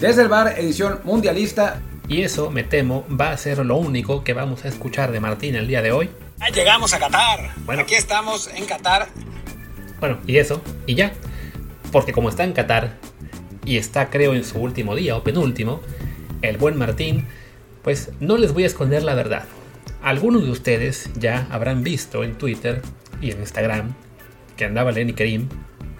Desde el bar, edición mundialista. Y eso, me temo, va a ser lo único que vamos a escuchar de Martín el día de hoy. Llegamos a Qatar. Bueno, aquí estamos en Qatar. Bueno, y eso, y ya. Porque como está en Qatar, y está creo en su último día o penúltimo, el buen Martín, pues no les voy a esconder la verdad. Algunos de ustedes ya habrán visto en Twitter y en Instagram que andaba Lenny Karim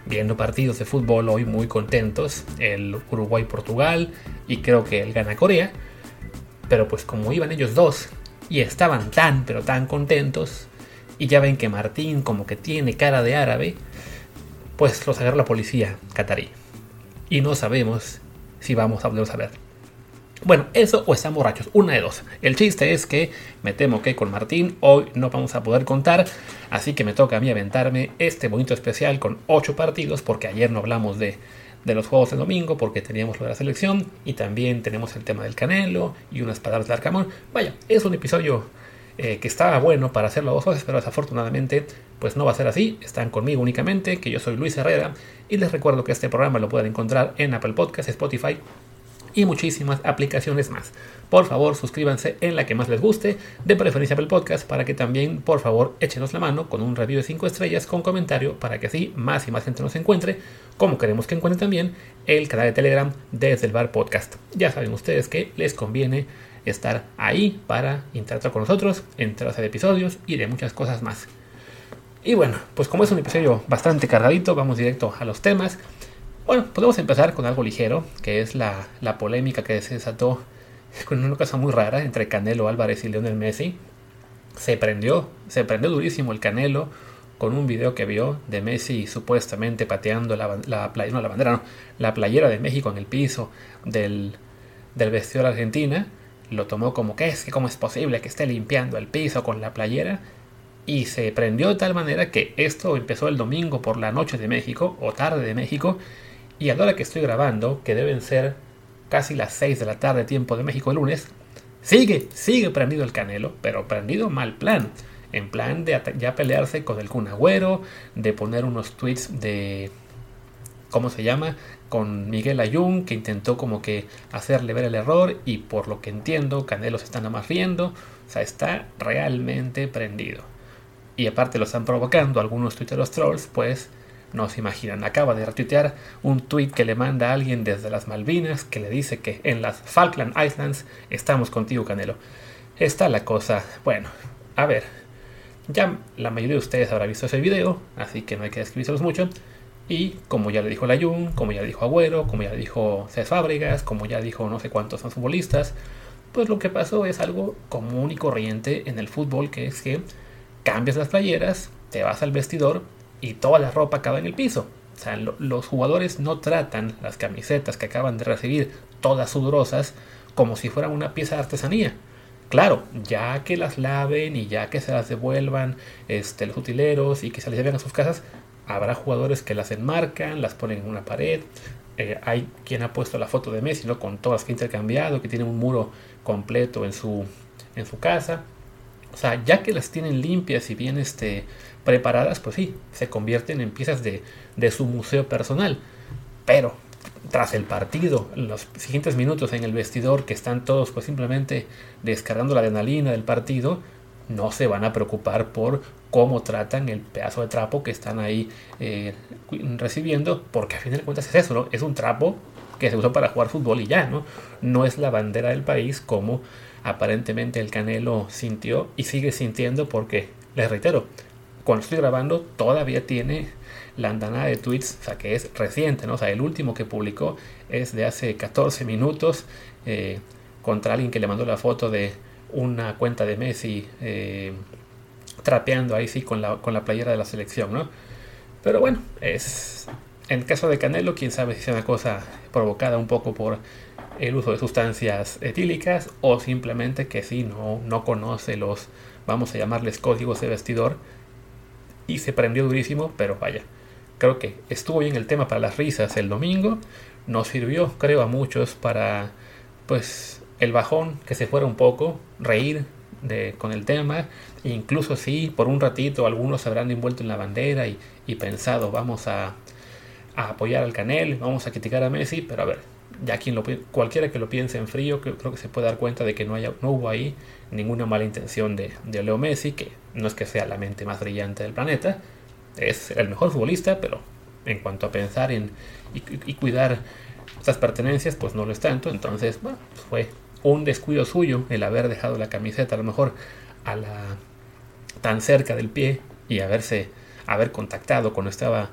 viendo partidos de fútbol hoy muy contentos, el Uruguay-Portugal y creo que el Gana-Corea, pero pues como iban ellos dos y estaban tan pero tan contentos, y ya ven que Martín como que tiene cara de árabe, pues los agarra la policía catarí. Y no sabemos si vamos a volver a ver. Bueno, eso o están borrachos, una de dos. El chiste es que me temo que con Martín hoy no vamos a poder contar, así que me toca a mí aventarme este bonito especial con 8 partidos, porque ayer no hablamos de, de los juegos de domingo, porque teníamos lo de la selección, y también tenemos el tema del Canelo y unas palabras de Arcamón. Vaya, es un episodio eh, que estaba bueno para hacerlo dos veces, pero desafortunadamente pues no va a ser así. Están conmigo únicamente, que yo soy Luis Herrera, y les recuerdo que este programa lo pueden encontrar en Apple Podcasts, Spotify y muchísimas aplicaciones más. Por favor, suscríbanse en la que más les guste, de preferencia Apple Podcast, para que también, por favor, échenos la mano con un review de 5 estrellas con comentario para que así más y más gente nos encuentre, como queremos que encuentren también el canal de Telegram desde el Bar Podcast. Ya saben ustedes que les conviene estar ahí para interactuar con nosotros, entrar a episodios y de muchas cosas más. Y bueno, pues como es un episodio bastante cargadito, vamos directo a los temas. Bueno, podemos empezar con algo ligero, que es la, polémica que se desató con una cosa muy rara entre Canelo Álvarez y Lionel Messi. Se prendió, se prendió durísimo el Canelo con un video que vio de Messi supuestamente pateando la, la, no, la bandera, no, la playera de México en el piso del, del vestidor Argentina. Lo tomó como que es que cómo es posible que esté limpiando el piso con la playera y se prendió de tal manera que esto empezó el domingo por la noche de México o tarde de México y a la hora que estoy grabando, que deben ser casi las 6 de la tarde, tiempo de México el lunes, sigue, sigue prendido el Canelo, pero prendido mal plan. En plan de ya pelearse con el Kun Agüero, de poner unos tweets de. ¿Cómo se llama? Con Miguel Ayun, que intentó como que hacerle ver el error, y por lo que entiendo, Canelo se está nada más riendo. O sea, está realmente prendido. Y aparte lo están provocando algunos twitteros trolls, pues no se imaginan, acaba de retuitear un tweet que le manda a alguien desde las Malvinas que le dice que en las Falkland Islands estamos contigo, Canelo. Está la cosa. Bueno, a ver. Ya la mayoría de ustedes habrá visto ese video, así que no hay que describírselos mucho. Y como ya le dijo la Jun, como ya le dijo Agüero, como ya le dijo Cés Fábregas, como ya dijo no sé cuántos son futbolistas, pues lo que pasó es algo común y corriente en el fútbol, que es que cambias las playeras, te vas al vestidor y toda la ropa acaba en el piso. O sea, los jugadores no tratan las camisetas que acaban de recibir todas sudorosas como si fueran una pieza de artesanía. Claro, ya que las laven y ya que se las devuelvan este, los utileros y que se las lleven a sus casas, habrá jugadores que las enmarcan, las ponen en una pared. Eh, hay quien ha puesto la foto de Messi ¿no? con todas que ha intercambiado, que tiene un muro completo en su, en su casa. O sea, ya que las tienen limpias y bien este, preparadas, pues sí, se convierten en piezas de, su museo personal. Pero tras el partido, los siguientes minutos en el vestidor, que están todos pues simplemente descargando la adrenalina del partido, no se van a preocupar por cómo tratan el pedazo de trapo que están ahí eh, recibiendo, porque a fin de cuentas es eso, ¿no? Es un trapo que se usó para jugar fútbol y ya, ¿no? No es la bandera del país como aparentemente el Canelo sintió y sigue sintiendo porque, les reitero, cuando estoy grabando todavía tiene la andanada de tweets, o sea que es reciente, ¿no? O sea, el último que publicó es de hace 14 minutos eh, contra alguien que le mandó la foto de una cuenta de Messi eh, trapeando ahí sí con la, con la playera de la selección, ¿no? Pero bueno, es en el caso de Canelo, quién sabe si es una cosa provocada un poco por el uso de sustancias etílicas o simplemente que sí no, no conoce los, vamos a llamarles códigos de vestidor y se prendió durísimo, pero vaya, creo que estuvo bien el tema para las risas el domingo, nos sirvió creo a muchos para pues el bajón que se fuera un poco, reír de, con el tema, e incluso si por un ratito algunos se habrán envuelto en la bandera y, y pensado vamos a, a apoyar al Canel, vamos a criticar a Messi, pero a ver, ya quien lo, cualquiera que lo piense en frío, creo, que se puede dar cuenta de que no, no hubo ahí ninguna mala intención de, de, Leo Messi, que no es que sea la mente más brillante del planeta, es el mejor futbolista, pero en cuanto a pensar en y, cuidar esas pertenencias, pues no lo es tanto. Entonces, bueno, pues fue un descuido suyo el haber dejado la camiseta a lo mejor a la tan cerca del pie y haberse haber contactado cuando estaba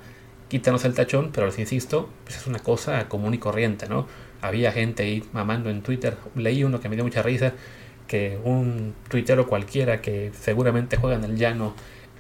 quítanos el tachón, pero les insisto, pues es una cosa común y corriente, ¿no? Había gente ahí mamando en Twitter, leí uno que me dio mucha risa, que un tuitero cualquiera que seguramente juega en el llano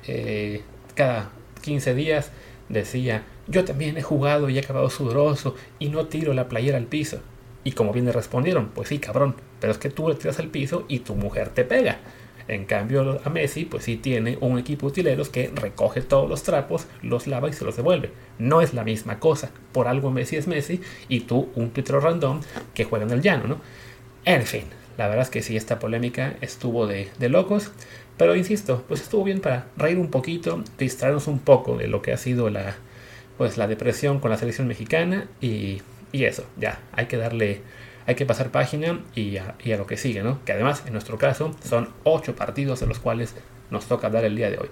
eh, cada 15 días decía, yo también he jugado y he acabado sudoroso y no tiro la playera al piso. Y como bien le respondieron, pues sí, cabrón, pero es que tú le tiras al piso y tu mujer te pega. En cambio, a Messi, pues sí tiene un equipo de utileros que recoge todos los trapos, los lava y se los devuelve. No es la misma cosa. Por algo Messi es Messi y tú un tuitero random que juega en el llano, ¿no? En fin, la verdad es que sí, esta polémica estuvo de, locos. Pero insisto, pues estuvo bien para reír un poquito, distraernos un poco de lo que ha sido la, pues, la depresión con la selección mexicana y, y eso, ya, hay que darle hay que pasar página y a, lo que sigue, ¿no? Que además, en nuestro caso, son ocho partidos de los cuales nos toca dar el día de hoy.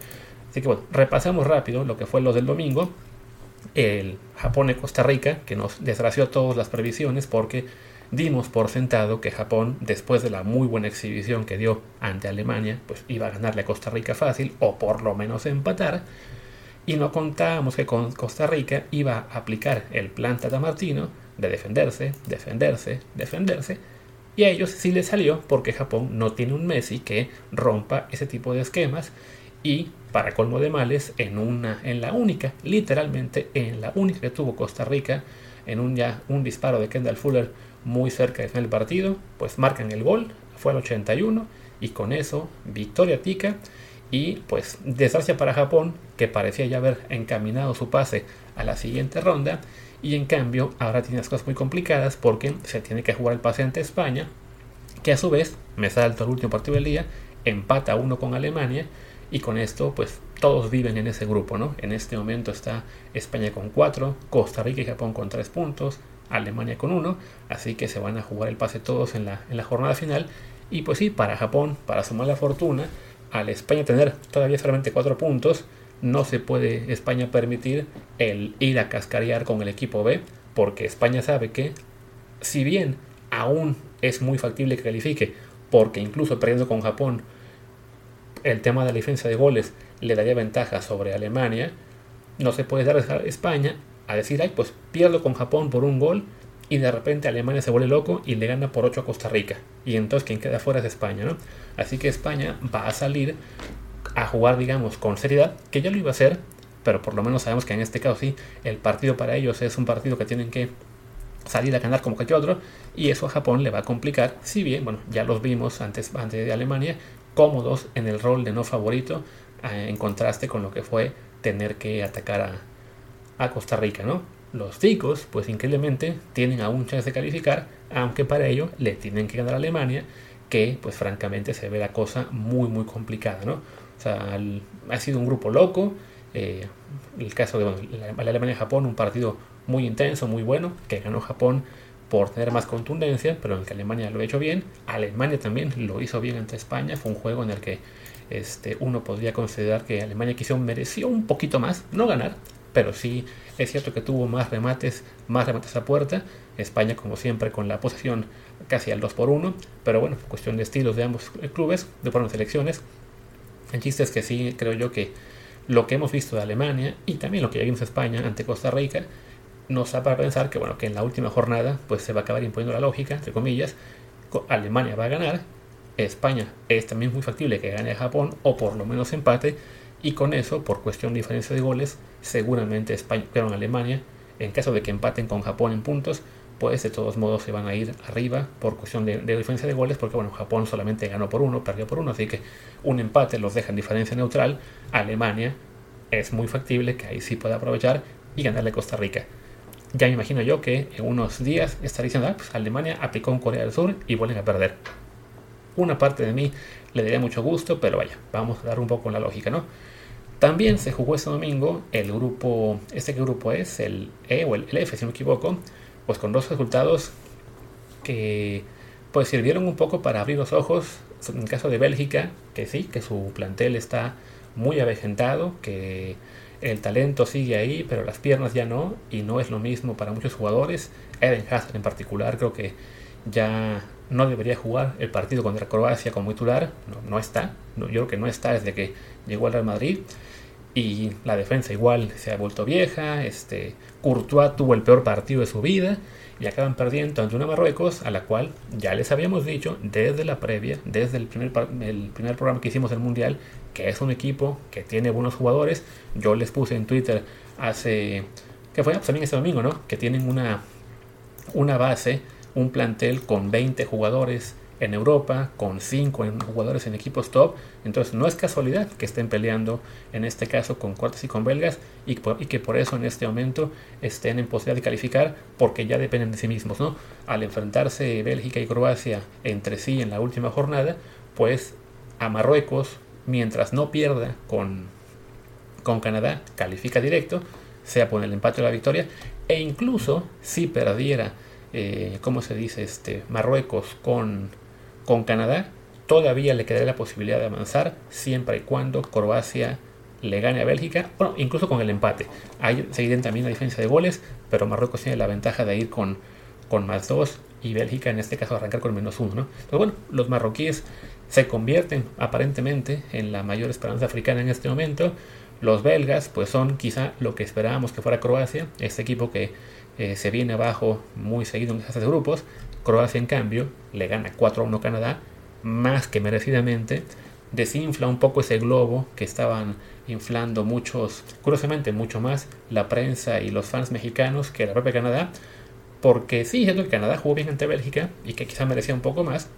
Así que bueno, repasamos rápido lo que fue lo del domingo. El Japón y Costa Rica, que nos desgració todas las previsiones porque dimos por sentado que Japón, después de la muy buena exhibición que dio ante Alemania, pues iba a ganarle a Costa Rica fácil o por lo menos empatar. Y no contábamos que con Costa Rica iba a aplicar el plan Tata Martino de defenderse, defenderse, defenderse. Y a ellos sí les salió porque Japón no tiene un Messi que rompa ese tipo de esquemas. Y para colmo de males, en, una, en la única, literalmente en la única que tuvo Costa Rica, en un, ya, un disparo de Kendall Fuller muy cerca del partido, pues marcan el gol, fue al 81 y con eso victoria tica y pues desgracia para Japón que parecía ya haber encaminado su pase a la siguiente ronda y en cambio, ahora tiene las cosas muy complicadas porque se tiene que jugar el pase ante España, que a su vez, me salto el último partido del día, empata uno con Alemania y con esto pues todos viven en ese grupo, ¿no? En este momento está España con 4, Costa Rica y Japón con 3 puntos, Alemania con 1, así que se van a jugar el pase todos en la, en la jornada final y pues sí, para Japón, para sumar la fortuna, al España tener todavía solamente 4 puntos, no se puede España permitir el ir a cascarear con el equipo B, porque España sabe que, si bien aún es muy factible que califique, porque incluso perdiendo con Japón, el tema de la defensa de goles le daría ventaja sobre Alemania, no se puede dar a España a decir, ay, pues pierdo con Japón por un gol y de repente Alemania se vuelve loco y le gana por 8 a Costa Rica. Y entonces quien queda fuera es España, ¿no? Así que España va a salir a jugar, digamos, con seriedad, que ya lo iba a hacer, pero por lo menos sabemos que en este caso sí, el partido para ellos es un partido que tienen que salir a ganar como cualquier otro, y eso a Japón le va a complicar, si bien, bueno, ya los vimos antes, antes de Alemania, cómodos en el rol de no favorito, eh, en contraste con lo que fue tener que atacar a, a Costa Rica, ¿no? Los ticos, pues increíblemente, tienen aún chance de calificar, aunque para ello le tienen que ganar a Alemania, que pues francamente se ve la cosa muy muy complicada, ¿no? Ha sido un grupo loco. Eh, el caso de la, Alemania y Japón, un partido muy intenso, muy bueno, que ganó Japón por tener más contundencia, pero en el que Alemania lo ha hecho bien. Alemania también lo hizo bien ante España. Fue un juego en el que este, uno podría considerar que Alemania quizá mereció un poquito más, no ganar, pero sí es cierto que tuvo más remates, más remates a puerta. España, como siempre, con la posesión casi al 2 por 1, pero bueno, cuestión de estilos de ambos clubes, de por selecciones, el chiste es que sí, creo yo que lo que hemos visto de Alemania y también lo que ya vimos de España ante Costa Rica nos da para pensar que bueno que en la última jornada pues se va a acabar imponiendo la lógica entre comillas Alemania va a ganar España es también muy factible que gane a Japón o por lo menos empate y con eso por cuestión de diferencia de goles seguramente España pero Alemania en caso de que empaten con Japón en puntos pues de todos modos se van a ir arriba por cuestión de, diferencia de goles, porque bueno, Japón solamente ganó por uno, perdió por uno, así que un empate los deja en diferencia neutral. Alemania es muy factible que ahí sí pueda aprovechar y ganarle a Costa Rica. Ya me imagino yo que en unos días estaré diciendo, ah, pues Alemania aplicó en Corea del Sur y vuelven a perder. Una parte de mí le daría mucho gusto, pero vaya, vamos a dar un poco la lógica, ¿no? También se jugó este domingo el grupo, ¿este grupo es? El E o el F, si no me equivoco, pues con dos resultados que pues sirvieron un poco para abrir los ojos. En el caso de Bélgica, que sí, que su plantel está muy avejentado, que el talento sigue ahí, pero las piernas ya no, y no es lo mismo para muchos jugadores. Eden Hazard en particular creo que ya no debería jugar el partido contra Croacia como titular, no, no está, yo creo que no está desde que llegó al Real Madrid y la defensa igual se ha vuelto vieja, este Courtois tuvo el peor partido de su vida y acaban perdiendo ante una Marruecos a la cual ya les habíamos dicho desde la previa, desde el primer, programa que hicimos del Mundial, que es un equipo que tiene buenos jugadores. Yo les puse en Twitter hace, que fue pues también este domingo, ¿no? Que tienen una, una base, un plantel con 20 jugadores en Europa, con 5 jugadores en equipos top. Entonces no es casualidad que estén peleando en este caso con cuartos y con belgas y, que por eso en este momento estén en posibilidad de calificar porque ya dependen de sí mismos. ¿no? Al enfrentarse Bélgica y Croacia entre sí en la última jornada, pues a Marruecos, mientras no pierda con, con Canadá, califica directo, sea por el empate o la victoria, e incluso si perdiera, eh, ¿cómo se dice? Este, Marruecos con con Canadá todavía le quedaría la posibilidad de avanzar siempre y cuando Croacia le gane a Bélgica, bueno, incluso con el empate. Hay seguirán también la diferencia de goles, pero Marruecos tiene la ventaja de ir con, con más dos y Bélgica en este caso arrancar con menos uno. ¿no? Pero bueno, los marroquíes se convierten aparentemente en la mayor esperanza africana en este momento. Los belgas pues son quizá lo que esperábamos que fuera Croacia, este equipo que eh, se viene abajo muy seguido en las grupos, Croacia, en cambio, le gana 4 a 1 Canadá, más que merecidamente, desinfla un poco ese globo que estaban inflando muchos, curiosamente mucho más la prensa y los fans mexicanos que la propia Canadá, porque sí, es que Canadá jugó bien ante Bélgica y que quizá merecía un poco más,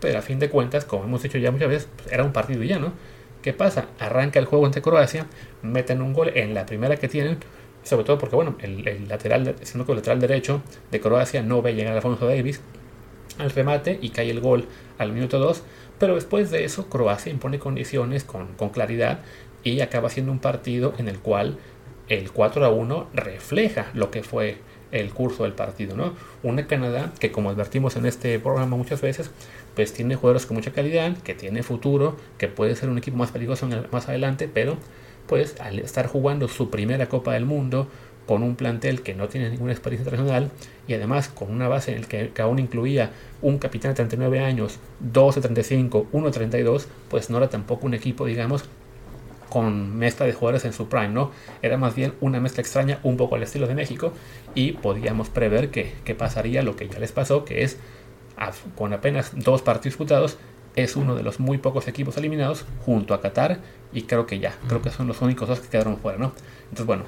pero a fin de cuentas, como hemos dicho ya muchas veces, pues, era un partido ya, ¿no? ¿Qué pasa? Arranca el juego ante Croacia, meten un gol en la primera que tienen, sobre todo porque, bueno, el, lateral, siendo que el lateral derecho de Croacia no ve llegar a Alfonso Davis al remate y cae el gol al minuto 2, pero después de eso Croacia impone condiciones con, con claridad y acaba siendo un partido en el cual el 4 a 1 refleja lo que fue el curso del partido, ¿no? Una Canadá que como advertimos en este programa muchas veces, pues tiene jugadores con mucha calidad, que tiene futuro, que puede ser un equipo más peligroso más adelante, pero pues al estar jugando su primera Copa del Mundo con un plantel que no tiene ninguna experiencia internacional y además con una base en el que, aún incluía un capitán de 39 años, dos de 35, uno de 32, pues no era tampoco un equipo, digamos, con mezcla de jugadores en su prime, ¿no? Era más bien una mezcla extraña, un poco al estilo de México, y podíamos prever que, que pasaría lo que ya les pasó, que es con apenas dos partidos disputados, es uno de los muy pocos equipos eliminados junto a Qatar y creo que ya, creo que son los únicos dos que quedaron fuera, ¿no? Entonces, bueno,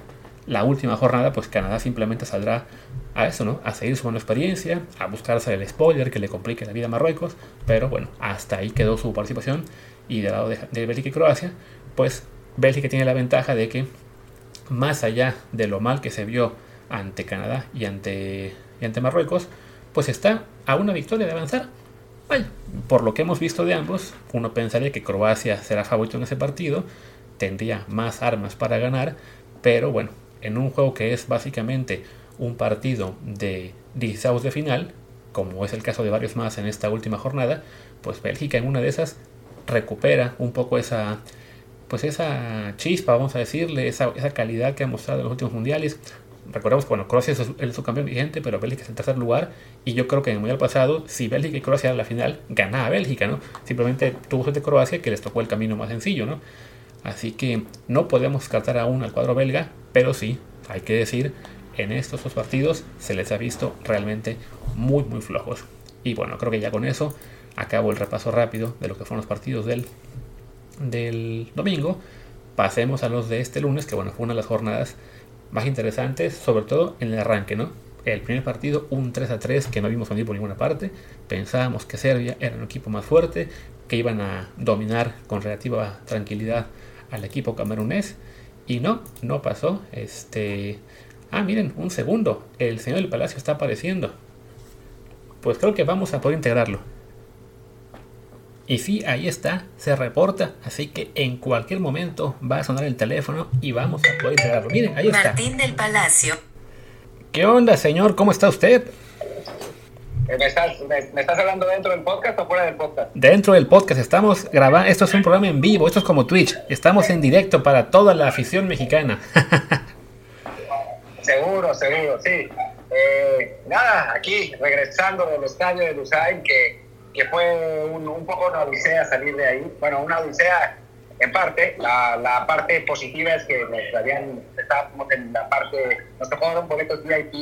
la última jornada, pues Canadá simplemente saldrá a eso, ¿no? A seguir su buena experiencia, a buscarse el spoiler que le complique la vida a Marruecos, pero bueno, hasta ahí quedó su participación y del lado de, Bélgica y Croacia, pues Bélgica tiene la ventaja de que más allá de lo mal que se vio ante Canadá y ante, y ante Marruecos, pues está a una victoria de avanzar por lo que hemos visto de ambos, uno pensaría que Croacia será favorito en ese partido, tendría más armas para ganar, pero bueno, en un juego que es básicamente un partido de 16 de final, como es el caso de varios más en esta última jornada, pues Bélgica en una de esas recupera un poco esa pues esa chispa, vamos a decirle, esa, esa calidad que ha mostrado en los últimos mundiales, recordemos bueno, Croacia es el subcampeón vigente, pero Bélgica es el tercer lugar. Y yo creo que en el mundial pasado, si Bélgica y Croacia eran la final, ganaba Bélgica, ¿no? Simplemente tuvo suerte Croacia que les tocó el camino más sencillo, ¿no? Así que no podemos descartar aún al cuadro belga, pero sí, hay que decir, en estos dos partidos se les ha visto realmente muy, muy flojos. Y bueno, creo que ya con eso acabo el repaso rápido de lo que fueron los partidos del, del domingo. Pasemos a los de este lunes, que bueno, fue una de las jornadas más interesantes, sobre todo en el arranque, ¿no? El primer partido, un 3 a 3 que no vimos venir por ninguna parte. Pensábamos que Serbia era un equipo más fuerte, que iban a dominar con relativa tranquilidad al equipo camerunés. Y no, no pasó. Este. Ah, miren, un segundo. El señor del palacio está apareciendo. Pues creo que vamos a poder integrarlo. Y sí, ahí está, se reporta, así que en cualquier momento va a sonar el teléfono y vamos a poder entregarlo. Miren, ahí está. Martín del Palacio. ¿Qué onda, señor? ¿Cómo está usted? ¿Me estás, me, estás, hablando dentro del podcast o fuera del podcast? Dentro del podcast. Estamos grabando. Esto es un programa en vivo. Esto es como Twitch. Estamos en directo para toda la afición mexicana. seguro, seguro, sí. Eh, nada, aquí regresando del estadio de Lusain, que, que fue un, un, poco una odisea salir de ahí. Bueno, una odisea en parte. La, la parte positiva es que nos habían, estábamos en la parte, nos tocó un boletos VIP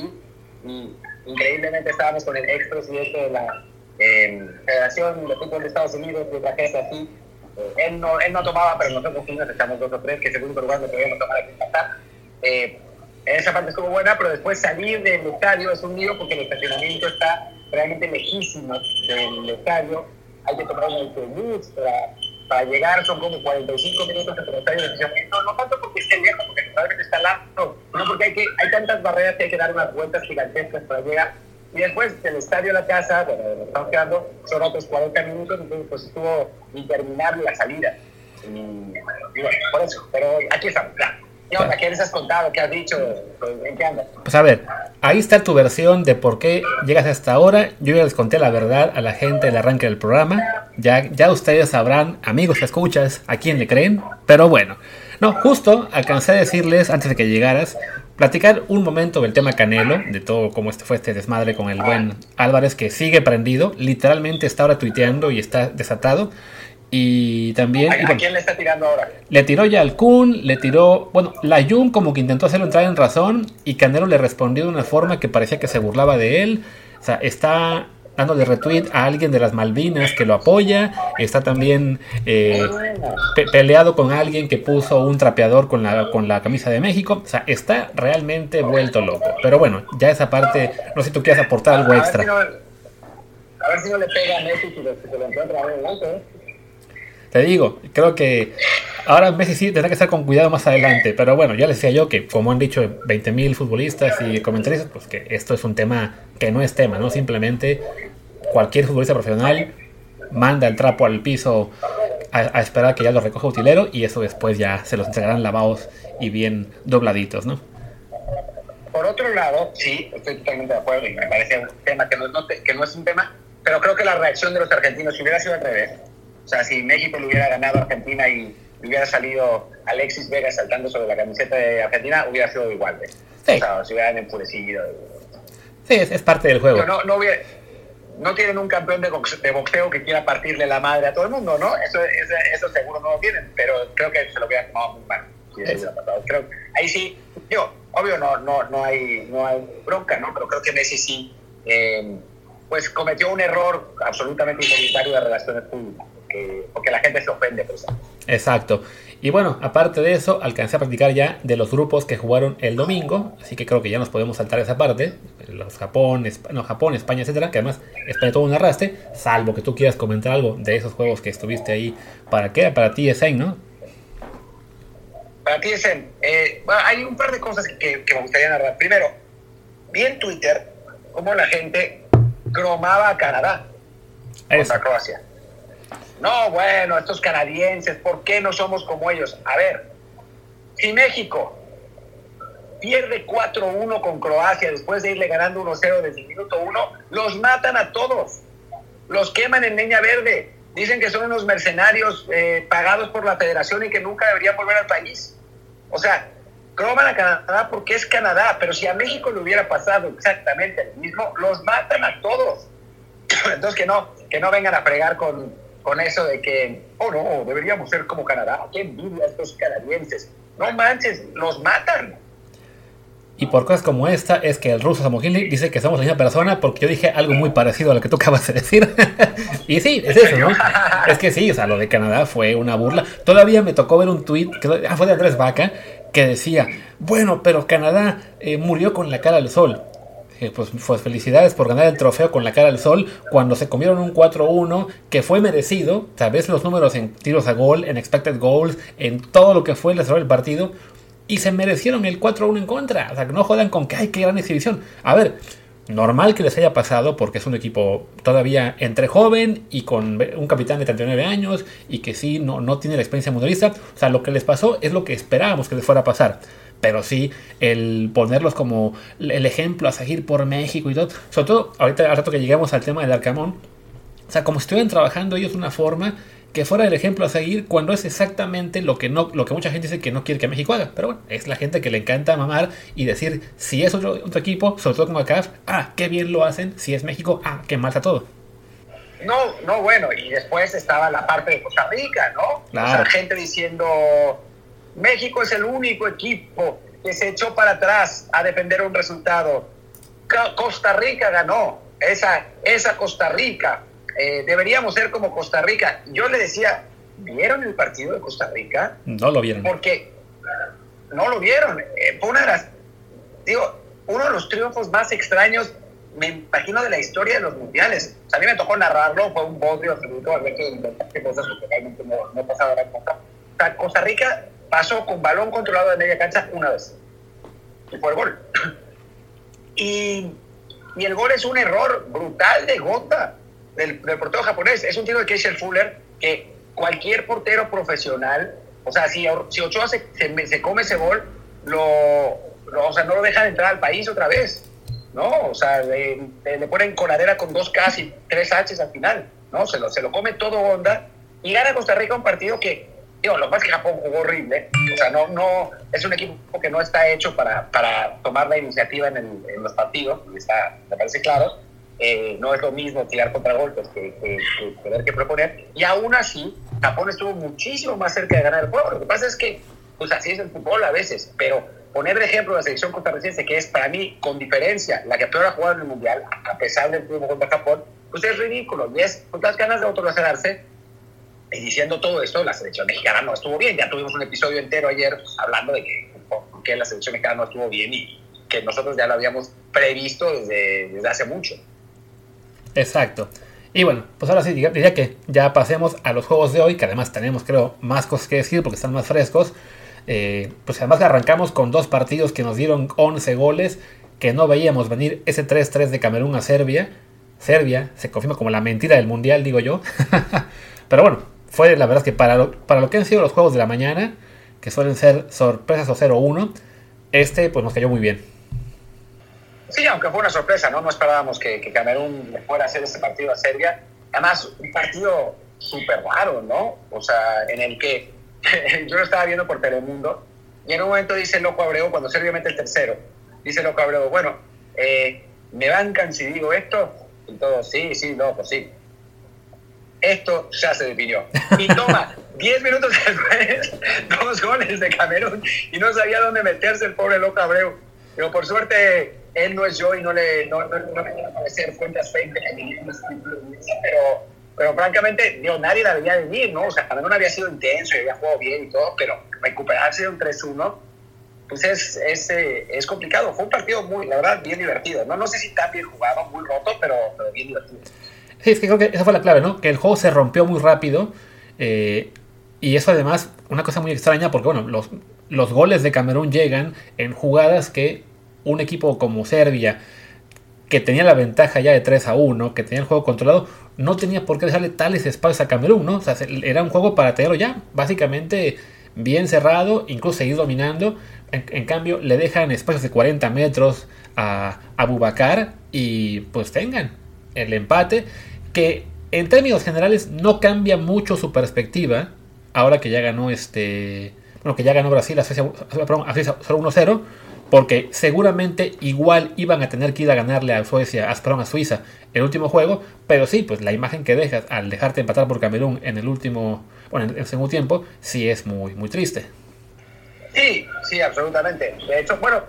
y increíblemente estábamos con el ex presidente de la eh, Federación de Fútbol de Estados Unidos, de otra gente así. Eh, él, no, él no tomaba, pero nosotros sí nos echamos dos o tres, que segundo lugar no podíamos tomar aquí en eh, esa parte estuvo buena, pero después salir del estadio es un lío porque el estacionamiento está realmente lejísimo del estadio. Hay que tomar un autobús para, para llegar, son como 45 minutos entre el estadio de estacionamiento. No tanto porque esté lejos, porque realmente está largo, no porque hay, que, hay tantas barreras que hay que dar unas vueltas gigantescas para llegar. Y después del estadio la casa, bueno, estamos quedando, son otros 40 minutos, entonces pues estuvo interminable la salida. Y, y bueno, por eso, pero aquí estamos, ya. ¿Qué onda? ¿Qué les has contado? ¿Qué has dicho? ¿En? Pues a ver, ahí está tu versión de por qué llegas hasta ahora. Yo ya les conté la verdad a la gente del arranque del programa. Ya, ya ustedes sabrán, amigos escuchas, a quién le creen. Pero bueno, no, justo alcancé a decirles antes de que llegaras, platicar un momento del tema Canelo, de todo cómo este fue este desmadre con el buen Álvarez que sigue prendido, literalmente está ahora tuiteando y está desatado. Y también. ¿A, quién le está tirando ahora? Le tiró ya al Kun, le tiró. Bueno, la Jun como que intentó hacerlo entrar en razón y Canelo le respondió de una forma que parecía que se burlaba de él. O sea, está dándole retweet a alguien de las Malvinas que lo apoya. Está también eh, pe peleado con alguien que puso un trapeador con la, con la camisa de México. O sea, está realmente vuelto loco. Pero bueno, ya esa parte, no sé si tú quieres aportar algo extra. A ver si no, a ver si no le pega a Messi si, se lo encuentra adelante. ¿eh? Te digo, creo que ahora Messi sí tendrá que estar con cuidado más adelante. Pero bueno, ya les decía yo que, como han dicho 20.000 futbolistas y comentaristas, pues que esto es un tema que no es tema, ¿no? Simplemente cualquier futbolista profesional manda el trapo al piso a, a, esperar que ya lo recoja utilero y eso después ya se los entregarán lavados y bien dobladitos, ¿no? Por otro lado, sí, estoy totalmente de acuerdo y me parece un tema que no, no, que no es un tema, pero creo que la reacción de los argentinos, si hubiera sido al revés, o sea, si México le hubiera ganado a Argentina y hubiera salido Alexis Vega saltando sobre la camiseta de Argentina, hubiera sido igual. ¿eh? Sí. O sea, se hubieran enfurecido. Sí, es, es parte del juego. No, no, hubiera, no, tienen un campeón de boxeo, de boxeo, que quiera partirle la madre a todo el mundo, ¿no? Eso, eso, eso seguro no lo tienen, pero creo que se lo hubieran tomado muy mal. Si creo, ahí sí, digo, obvio no, no, no, hay, no hay bronca, ¿no? Pero creo que Messi sí, eh, pues cometió un error absolutamente involuntario de relaciones públicas porque, porque la gente se ofende por eso. Exacto. Y bueno, aparte de eso, alcancé a practicar ya de los grupos que jugaron el domingo, así que creo que ya nos podemos saltar esa parte. Los Japón, Esp no, Japón, España, etcétera, que además España todo un arrastre, salvo que tú quieras comentar algo de esos juegos que estuviste ahí. ¿Para qué? Para ti es ¿no? Para ti es eh, bueno, hay un par de cosas que, que me gustaría narrar. Primero, vi en Twitter cómo la gente cromaba a Canadá contra Croacia. No, bueno, estos canadienses, ¿por qué no somos como ellos? A ver, si México pierde 4-1 con Croacia después de irle ganando 1-0 desde el minuto 1, los matan a todos. Los queman en leña verde. Dicen que son unos mercenarios eh, pagados por la federación y que nunca deberían volver al país. O sea, croman a Canadá porque es Canadá, pero si a México le hubiera pasado exactamente lo mismo, los matan a todos. Entonces que no, que no vengan a fregar con, con eso de que, oh no, deberíamos ser como Canadá. Qué envidia estos canadienses. No manches, los matan. Y por cosas como esta es que el ruso Samohili dice que somos la misma persona porque yo dije algo muy parecido a lo que tú acabas de decir. y sí, es eso, ¿no? es que sí, o sea, lo de Canadá fue una burla. Todavía me tocó ver un tweet que ah, fue de Andrés Vaca que decía, bueno, pero Canadá eh, murió con la cara al sol. Eh, pues, pues, felicidades por ganar el trofeo con la cara al sol cuando se comieron un 4-1 que fue merecido. Sabes los números en tiros a gol, en expected goals, en todo lo que fue el desarrollo del partido. Y se merecieron el 4-1 en contra. O sea, que no jodan con que hay que gran exhibición. A ver, normal que les haya pasado porque es un equipo todavía entre joven y con un capitán de 39 años y que sí no, no tiene la experiencia mundialista. O sea, lo que les pasó es lo que esperábamos que les fuera a pasar. Pero sí el ponerlos como el ejemplo a seguir por México y todo. Sobre todo, ahorita al rato que lleguemos al tema del Arcamón, o sea, como si estuvieran trabajando ellos de una forma que fuera el ejemplo a seguir cuando es exactamente lo que no lo que mucha gente dice que no quiere que México haga. Pero bueno, es la gente que le encanta mamar y decir si es otro, otro equipo, sobre todo como acá, ah, qué bien lo hacen, si es México, ah, qué mal está todo. No, no, bueno, y después estaba la parte de Costa Rica, ¿no? Claro. O sea, gente diciendo, México es el único equipo que se echó para atrás a defender un resultado. Co- Costa Rica ganó, esa, esa Costa Rica. Eh, deberíamos ser como Costa Rica. Yo le decía, ¿vieron el partido de Costa Rica? No lo vieron. Porque no lo vieron. Eh, fue una de las, digo, uno de los triunfos más extraños, me imagino, de la historia de los mundiales. O sea, a mí me tocó narrarlo, fue un bodrio absoluto, a ver qué qué cosas porque realmente no, no pasaba cosa. O sea, Costa Rica pasó con balón controlado de media cancha una vez. Y fue el gol. Y, y el gol es un error brutal de Gota, del, portero japonés. Es un tiro de Keisel Fuller que cualquier portero profesional, o sea, si, si Ochoa se, se, come ese gol, lo, lo- o sea, no lo dejan entrar al país otra vez, ¿no? O sea, le, le- le ponen coladera con dos Ks y tres Hs al final, ¿no? Se lo, se lo come todo onda y gana Costa Rica un partido que, digo, lo que pasa es que Japón jugó horrible, o sea, no, no, es un equipo que no está hecho para, para tomar la iniciativa en, el- en los partidos, está, me parece claro, eh, no es lo mismo tirar contragolpes que, que, que tener que proponer. Y aún así, Japón estuvo muchísimo más cerca de ganar el juego. Lo que pasa es que, pues así es el fútbol a veces, pero poner de ejemplo la selección costarricense, que es para mí, con diferencia, la que peor ha jugado en el Mundial, a pesar del triunfo contra Japón, pues es ridículo. Y es pues, las ganas de autolacerarse. Y diciendo todo esto, la selección mexicana no estuvo bien. Ya tuvimos un episodio entero ayer hablando de que, por qué la selección mexicana no estuvo bien y que nosotros ya lo habíamos previsto desde, desde hace mucho. Exacto. Y bueno, pues ahora sí, diría que ya pasemos a los juegos de hoy, que además tenemos, creo, más cosas que decir porque están más frescos. Eh, pues además arrancamos con dos partidos que nos dieron 11 goles, que no veíamos venir ese 3-3 de Camerún a Serbia. Serbia se confirma como la mentira del mundial, digo yo. Pero bueno, fue la verdad que para lo, para lo que han sido los juegos de la mañana, que suelen ser sorpresas o 0-1, este pues nos cayó muy bien. Sí, aunque fue una sorpresa, ¿no? No esperábamos que, que Camerún fuera a hacer ese partido a Serbia. Además, un partido súper raro, ¿no? O sea, en el que yo lo estaba viendo por Telemundo y en un momento dice Loco Abreu, cuando Serbia mete el tercero, dice Loco Abreu, bueno, eh, me bancan si digo esto, y todo, sí, sí, loco, sí. Esto ya se definió. Y toma, 10 minutos después, dos goles de Camerún y no sabía dónde meterse el pobre Loco Abreu. Pero por suerte, él no es yo y no le no, no, no me quiero aparecer cuentas fake pero, pero francamente, digo, nadie la veía venir, ¿no? O sea, Camerún había sido intenso y había jugado bien y todo, pero recuperarse de un 3-1, pues es, es, eh, es complicado. Fue un partido muy, la verdad, bien divertido. No, no sé si tan bien jugado, muy roto, pero, pero bien divertido. Sí, es que creo que esa fue la clave, ¿no? Que el juego se rompió muy rápido. eh, y eso además, una cosa muy extraña, porque bueno, los, los goles de Camerún llegan en jugadas que un equipo como Serbia, que tenía la ventaja ya de 3 a 1, que tenía el juego controlado, no tenía por qué dejarle tales espacios a Camerún, ¿no? O sea, se- era un juego para tenerlo ya, básicamente bien cerrado, incluso seguir dominando. En, en cambio, le dejan espacios de 40 metros a, a Bubacar y pues tengan el empate, que en términos generales no cambia mucho su perspectiva, ahora que ya ganó este, bueno, que ya ganó Brasil a Suecia, perdón, a Suiza solo 1-0, porque seguramente igual iban a tener que ir a ganarle a Suecia, a, perdón, a Suiza el último juego, pero sí, pues la imagen que dejas al dejarte empatar por Camerún en el último, bueno, en el segundo tiempo, sí es muy, muy triste. Sí, sí, absolutamente. De hecho, bueno,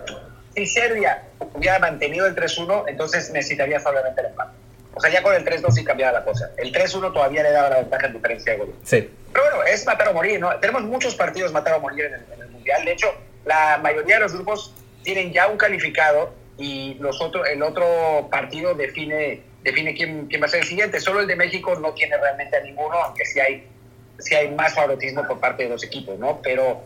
si Serbia hubiera mantenido el 3-1, entonces necesitaría solamente el empate. O sea, ya con el 3-2 sí cambiaba la cosa. El 3-1 todavía le daba la ventaja en diferencia de goles. Sí. Pero bueno, es matar o morir, ¿no? Tenemos muchos partidos matar o morir en el, en el Mundial. De hecho, la mayoría de los grupos tienen ya un calificado y los otro, el otro partido define, define quién, quién va a ser el siguiente. Solo el de México no tiene realmente a ninguno, aunque sí hay, sí hay más favoritismo por parte de los equipos, ¿no? Pero,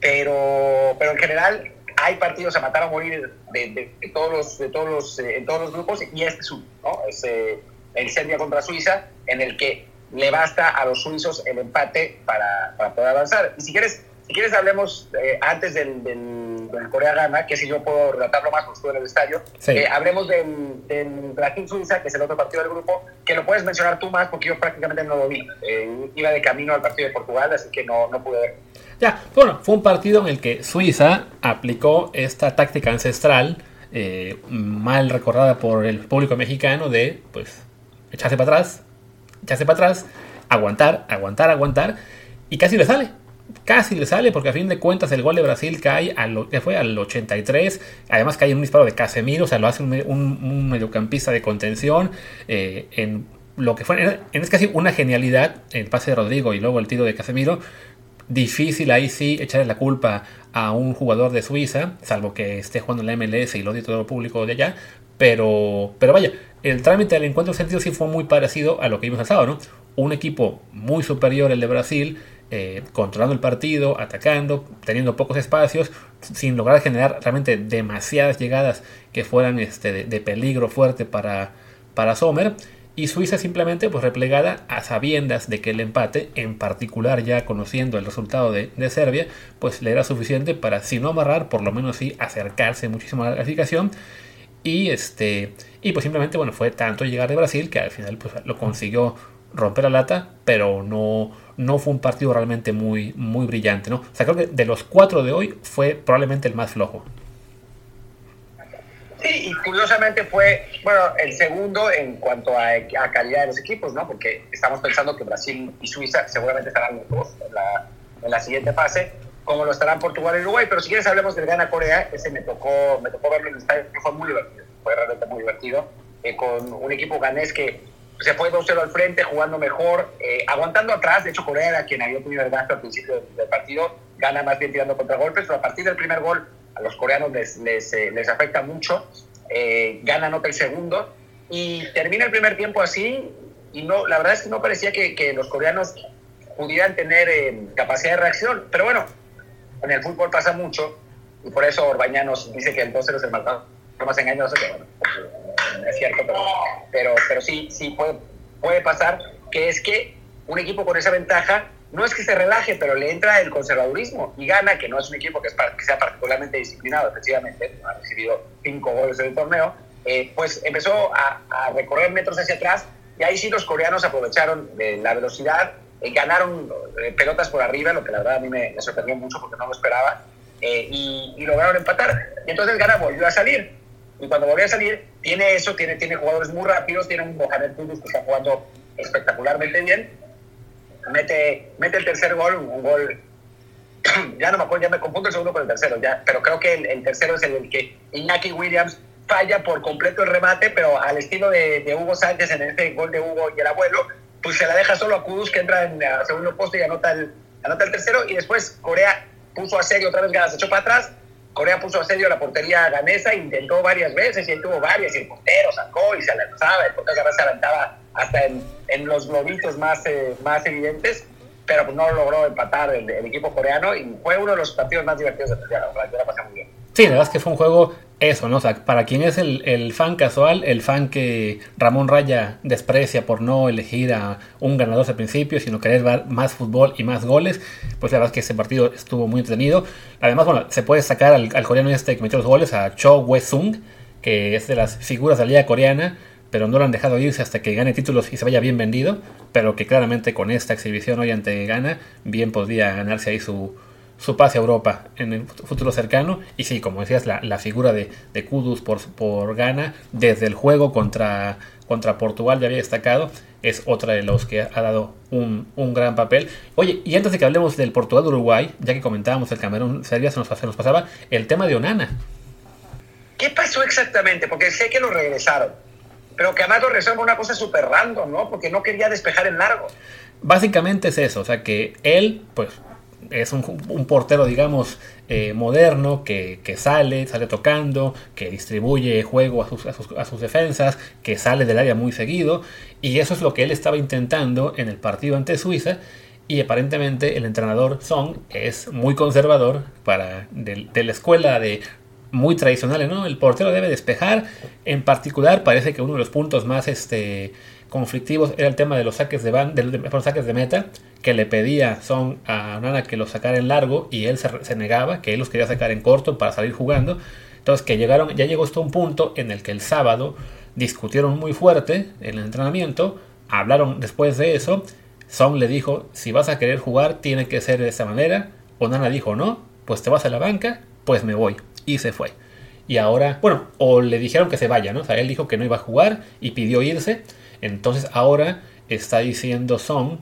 pero, pero en general hay partidos a matar o morir de, de, todos los, de todos los, eh, en todos los grupos y este es uno, ¿no? Es eh, el Serbia contra Suiza, en el que le basta a los suizos el empate para, para poder avanzar. Y si quieres, si quieres hablemos eh, antes del, del, Corea-Gana, que si yo puedo relatarlo más, estuve en el estadio. Eh, hablemos del, del Brasil-Suiza, que es el otro partido del grupo, que lo puedes mencionar tú más porque yo prácticamente no lo vi. Eh, iba de camino al partido de Portugal, así que no, no pude ver. Ya, bueno, fue un partido en el que Suiza aplicó esta táctica ancestral, eh, mal recordada por el público mexicano, de pues echarse para atrás, echarse para atrás, aguantar, aguantar, aguantar, y casi le sale casi le sale porque a fin de cuentas el gol de Brasil cae a lo, que fue al 83, además cae en un disparo de Casemiro, o sea, lo hace un, mediocampista de contención eh, en lo que fue, en, es casi una genialidad el pase de Rodrigo y luego el tiro de Casemiro. Difícil ahí sí echarle la culpa a un jugador de Suiza, salvo que esté jugando en la MLS y lo de todo el público de allá, pero, pero vaya, el trámite del encuentro sentido sí fue muy parecido a lo que vimos el sábado, ¿no? Un equipo muy superior el de Brasil, eh, controlando el partido, atacando, teniendo pocos espacios, sin lograr generar realmente demasiadas llegadas que fueran este, de, peligro fuerte para, para Sommer. Y Suiza simplemente pues replegada a sabiendas de que el empate, en particular ya conociendo el resultado de, Serbia, pues le era suficiente para, si no amarrar, por lo menos sí acercarse muchísimo a la clasificación. Y este y pues simplemente bueno fue tanto llegar de Brasil que al final pues lo consiguió romper la lata, pero no, no fue un partido realmente muy, muy brillante, ¿no? O sea, creo que de los cuatro de hoy fue probablemente el más flojo. Sí, y curiosamente fue, bueno, el segundo en cuanto a, calidad de los equipos, ¿no? Porque estamos pensando que Brasil y Suiza seguramente estarán los dos en la, en la siguiente fase, como lo estarán Portugal y Uruguay. Pero si quieres hablemos del Gana Corea, ese me tocó, me tocó verlo en el estadio, fue muy divertido, fue realmente muy divertido, eh, con un equipo ganés que se fue 2-0 al frente, jugando mejor, eh, aguantando atrás. De hecho, Corea era quien había tenido el gasto al principio del, partido, gana más bien tirando contragolpes, pero a partir del primer gol a los coreanos les, les, eh, les afecta mucho. Eh, gana nota el segundo y termina el primer tiempo así. Y no, la verdad es que no parecía que, que los coreanos pudieran tener capacidad de reacción. Pero bueno, en el fútbol pasa mucho y por eso Orbañanos dice que el 2-0 es el marcador más engañoso, que bueno, es cierto, pero, pero, pero sí, sí puede, puede pasar, que es que un equipo con esa ventaja no es que se relaje, pero le entra el conservadurismo y gana, que no es un equipo que, es que sea particularmente disciplinado, efectivamente, ha recibido cinco goles en el torneo, eh, pues empezó a, a, recorrer metros hacia atrás y ahí sí los coreanos aprovecharon de la velocidad, eh, ganaron eh, pelotas por arriba, lo que la verdad a mí me, sorprendió mucho porque no lo esperaba, y, y, lograron empatar. Y entonces Gana volvió a salir y cuando volvió a salir, tiene eso, tiene, tiene jugadores muy rápidos, tiene un Mohamed Kudus que está jugando espectacularmente bien. Mete, mete el tercer gol, un gol, ya no me acuerdo, ya me confundo el segundo con el tercero, ya, pero creo que el, tercero es el, que Iñaki Williams falla por completo el remate, pero al estilo de, de, Hugo Sánchez en este gol de Hugo y el abuelo, pues se la deja solo a Kudus que entra en el segundo poste y anota el, anota el tercero, y después Corea puso a serio otra vez, se echó para atrás, Corea puso a serio la portería ganesa, intentó varias veces y tuvo varias, y el portero sacó y se lanzaba, el portero se adelantaba hasta en, en los globitos más, eh, más evidentes, pero pues no logró empatar el, equipo coreano y fue uno de los partidos más divertidos de la la, la pasé muy bien. Sí, la verdad es que fue un juego eso, ¿no? O sea, para quien es el, fan casual, el fan que Ramón Raya desprecia por no elegir a un ganador al principio, sino querer ver más fútbol y más goles, pues la verdad es que ese partido estuvo muy entretenido. Además, bueno, se puede sacar al, coreano este que metió los goles, a Cho We-sung, que es de las figuras de la liga coreana, pero no lo han dejado irse hasta que gane títulos y se vaya bien vendido, pero que claramente con esta exhibición hoy ante Gana, bien podría ganarse ahí su su pase a Europa en el futuro cercano. Y sí, como decías, la, la figura de, de Kudus por, por Ghana desde el juego contra, contra Portugal ya había destacado. Es otra de los que ha dado un, un gran papel. Oye, y antes de que hablemos del Portugal-Uruguay, ya que comentábamos el Camerún-Serbia, se nos, se nos pasaba el tema de Onana. ¿Qué pasó exactamente? Porque sé que lo regresaron. Pero que además lo regresaron una cosa súper random, ¿no? Porque no quería despejar el largo. Básicamente es eso, o sea que él, pues es un, portero, digamos, eh, moderno que, sale, sale tocando, que distribuye juego a sus, a, sus, defensas, que sale del área muy seguido. Y eso es lo que él estaba intentando en el partido ante Suiza. Y aparentemente el entrenador Song es muy conservador para de, la escuela de muy tradicionales, ¿no? El portero debe despejar. En particular, parece que uno de los puntos más este, conflictivos era el tema de los saques de, van, de, los saques de meta, que le pedía Son a Onana que lo sacara en largo y él se, negaba, que él los quería sacar en corto para salir jugando. Entonces que llegaron, ya llegó hasta un punto en el que el sábado discutieron muy fuerte en el entrenamiento, hablaron después de eso, Son le dijo, si vas a querer jugar tiene que ser de esa manera, Onana dijo no, pues te vas a la banca, pues me voy, y se fue. Y ahora, bueno, o le dijeron que se vaya, ¿no? O sea, él dijo que no iba a jugar y pidió irse, entonces ahora está diciendo Son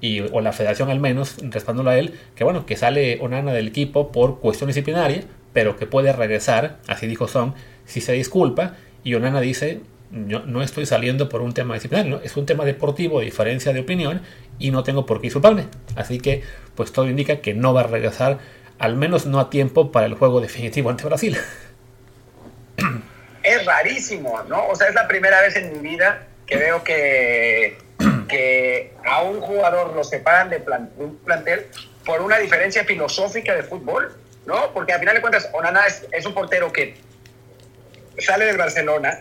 y, o la federación al menos, respaldándolo a él, que bueno, que sale Onana del equipo por cuestión disciplinaria, pero que puede regresar, así dijo Son, si se disculpa, y Onana dice, yo no estoy saliendo por un tema disciplinario, es un tema deportivo, diferencia de opinión, y no tengo por qué disculparme. Así que, pues todo indica que no va a regresar, al menos no a tiempo para el juego definitivo ante Brasil. Es rarísimo, ¿no? O sea, es la primera vez en mi vida que veo que que a un jugador lo separan de, un plantel por una diferencia filosófica de fútbol, ¿no? Porque al final de cuentas, Onana es, un portero que sale del Barcelona,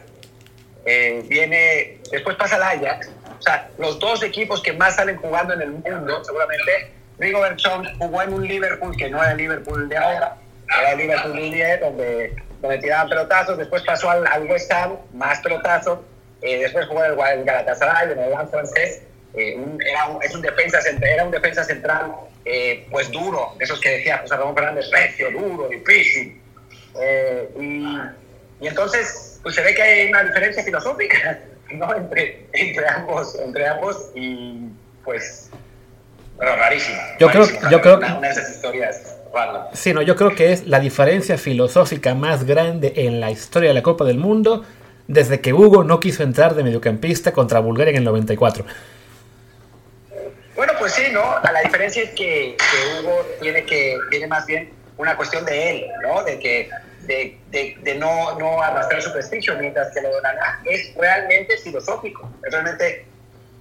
eh, viene, después pasa al Ajax, o sea, los dos equipos que más salen jugando en el mundo, seguramente, Rigo Berchon jugó en un Liverpool que no era el Liverpool de ahora, era el Liverpool de donde, donde tiraban pelotazos, después pasó al, al West Ham, más pelotazos, eh, después jugó en el, Galatasaray, en el Gran francés. Eh, era, un, es un defensa, era un defensa central eh, pues duro, esos que decía José Ramón Fernández, recio, duro, difícil. Y, y, entonces pues se ve que hay una diferencia filosófica ¿no? entre, entre, ambos, entre ambos y pues rarísima. Yo creo, yo creo una, una de esas historias Sí, no, yo creo que es la diferencia filosófica más grande en la historia de la Copa del Mundo desde que Hugo no quiso entrar de mediocampista contra Bulgaria en el 94. Bueno, pues sí, ¿no? La diferencia es que, Hugo tiene que tiene más bien una cuestión de él, ¿no? De que de, de, no, no arrastrar su prestigio, mientras que lo de Nana es realmente filosófico. Es realmente,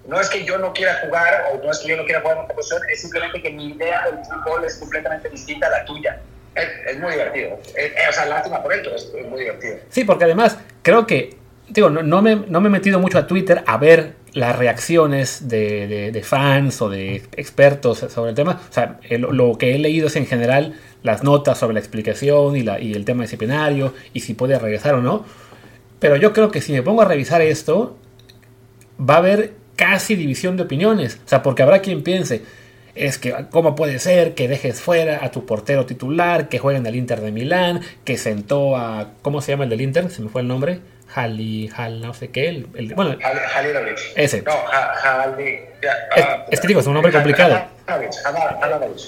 no es que yo no quiera jugar o no es que yo no quiera jugar en otra posición, es simplemente que mi idea del fútbol es completamente distinta a la tuya. Es, muy divertido. o sea, lástima por es, es muy divertido. Sí, porque además creo que digo, no, me, no, me, he metido mucho a Twitter a ver las reacciones de, fans o de expertos sobre el tema. O sea, lo que he leído es en general las notas sobre la explicación y, la, y el tema disciplinario y si puede regresar o no. Pero yo creo que si me pongo a revisar esto, va a haber casi división de opiniones. O sea, porque habrá quien piense, es que cómo puede ser que dejes fuera a tu portero titular, que juega en el Inter de Milán, que sentó a, ¿cómo se llama el del Inter? Se me fue el nombre. Hali, Hal, no sé qué, el, el bueno, ese. No, Hali, es, que digo, es un nombre complicado.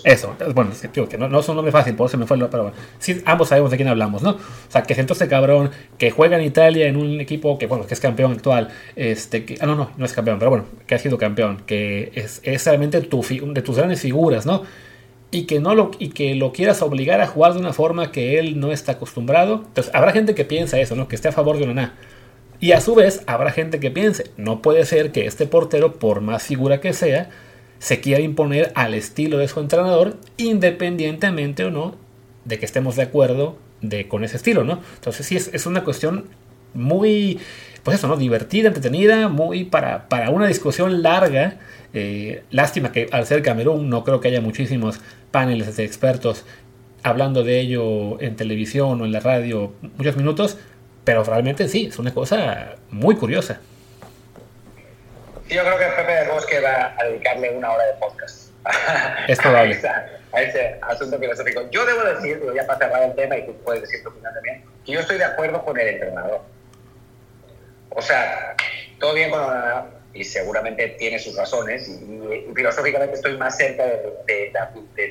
Eso, bueno, es que, que no, no, es un nombre fácil, por eso me fue, pero bueno, sí, ambos sabemos de quién hablamos, ¿no? O sea, que sentó ese cabrón que juega en Italia en un equipo que, bueno, que es campeón actual, este, que, ah, no, no, no es campeón, pero bueno, que ha sido campeón, que es, es realmente tu, de tus grandes figuras, ¿no? Y que, no lo, y que lo quieras obligar a jugar de una forma que él no está acostumbrado. Entonces habrá gente que piensa eso, ¿no? Que esté a favor de Onaná. Y a su vez habrá gente que piense, no puede ser que este portero, por más figura que sea, se quiera imponer al estilo de su entrenador, independientemente o no de que estemos de acuerdo de, con ese estilo, ¿no? Entonces sí es, es una cuestión muy, pues eso, ¿no? Divertida, entretenida, muy para, para una discusión larga. Eh, lástima que al ser Camerún no creo que haya muchísimos paneles de expertos hablando de ello en televisión o en la radio muchos minutos, pero realmente sí, es una cosa muy curiosa. Yo creo que Pepe de Bosque va a dedicarle una hora de podcast. Es probable. a, ese, asunto filosófico. Yo debo decir, ya para cerrar el tema y tú puedes decir tu opinión también, que yo estoy de acuerdo con el entrenador. O sea, todo bien con y seguramente tiene sus razones y, filosóficamente estoy más cerca de,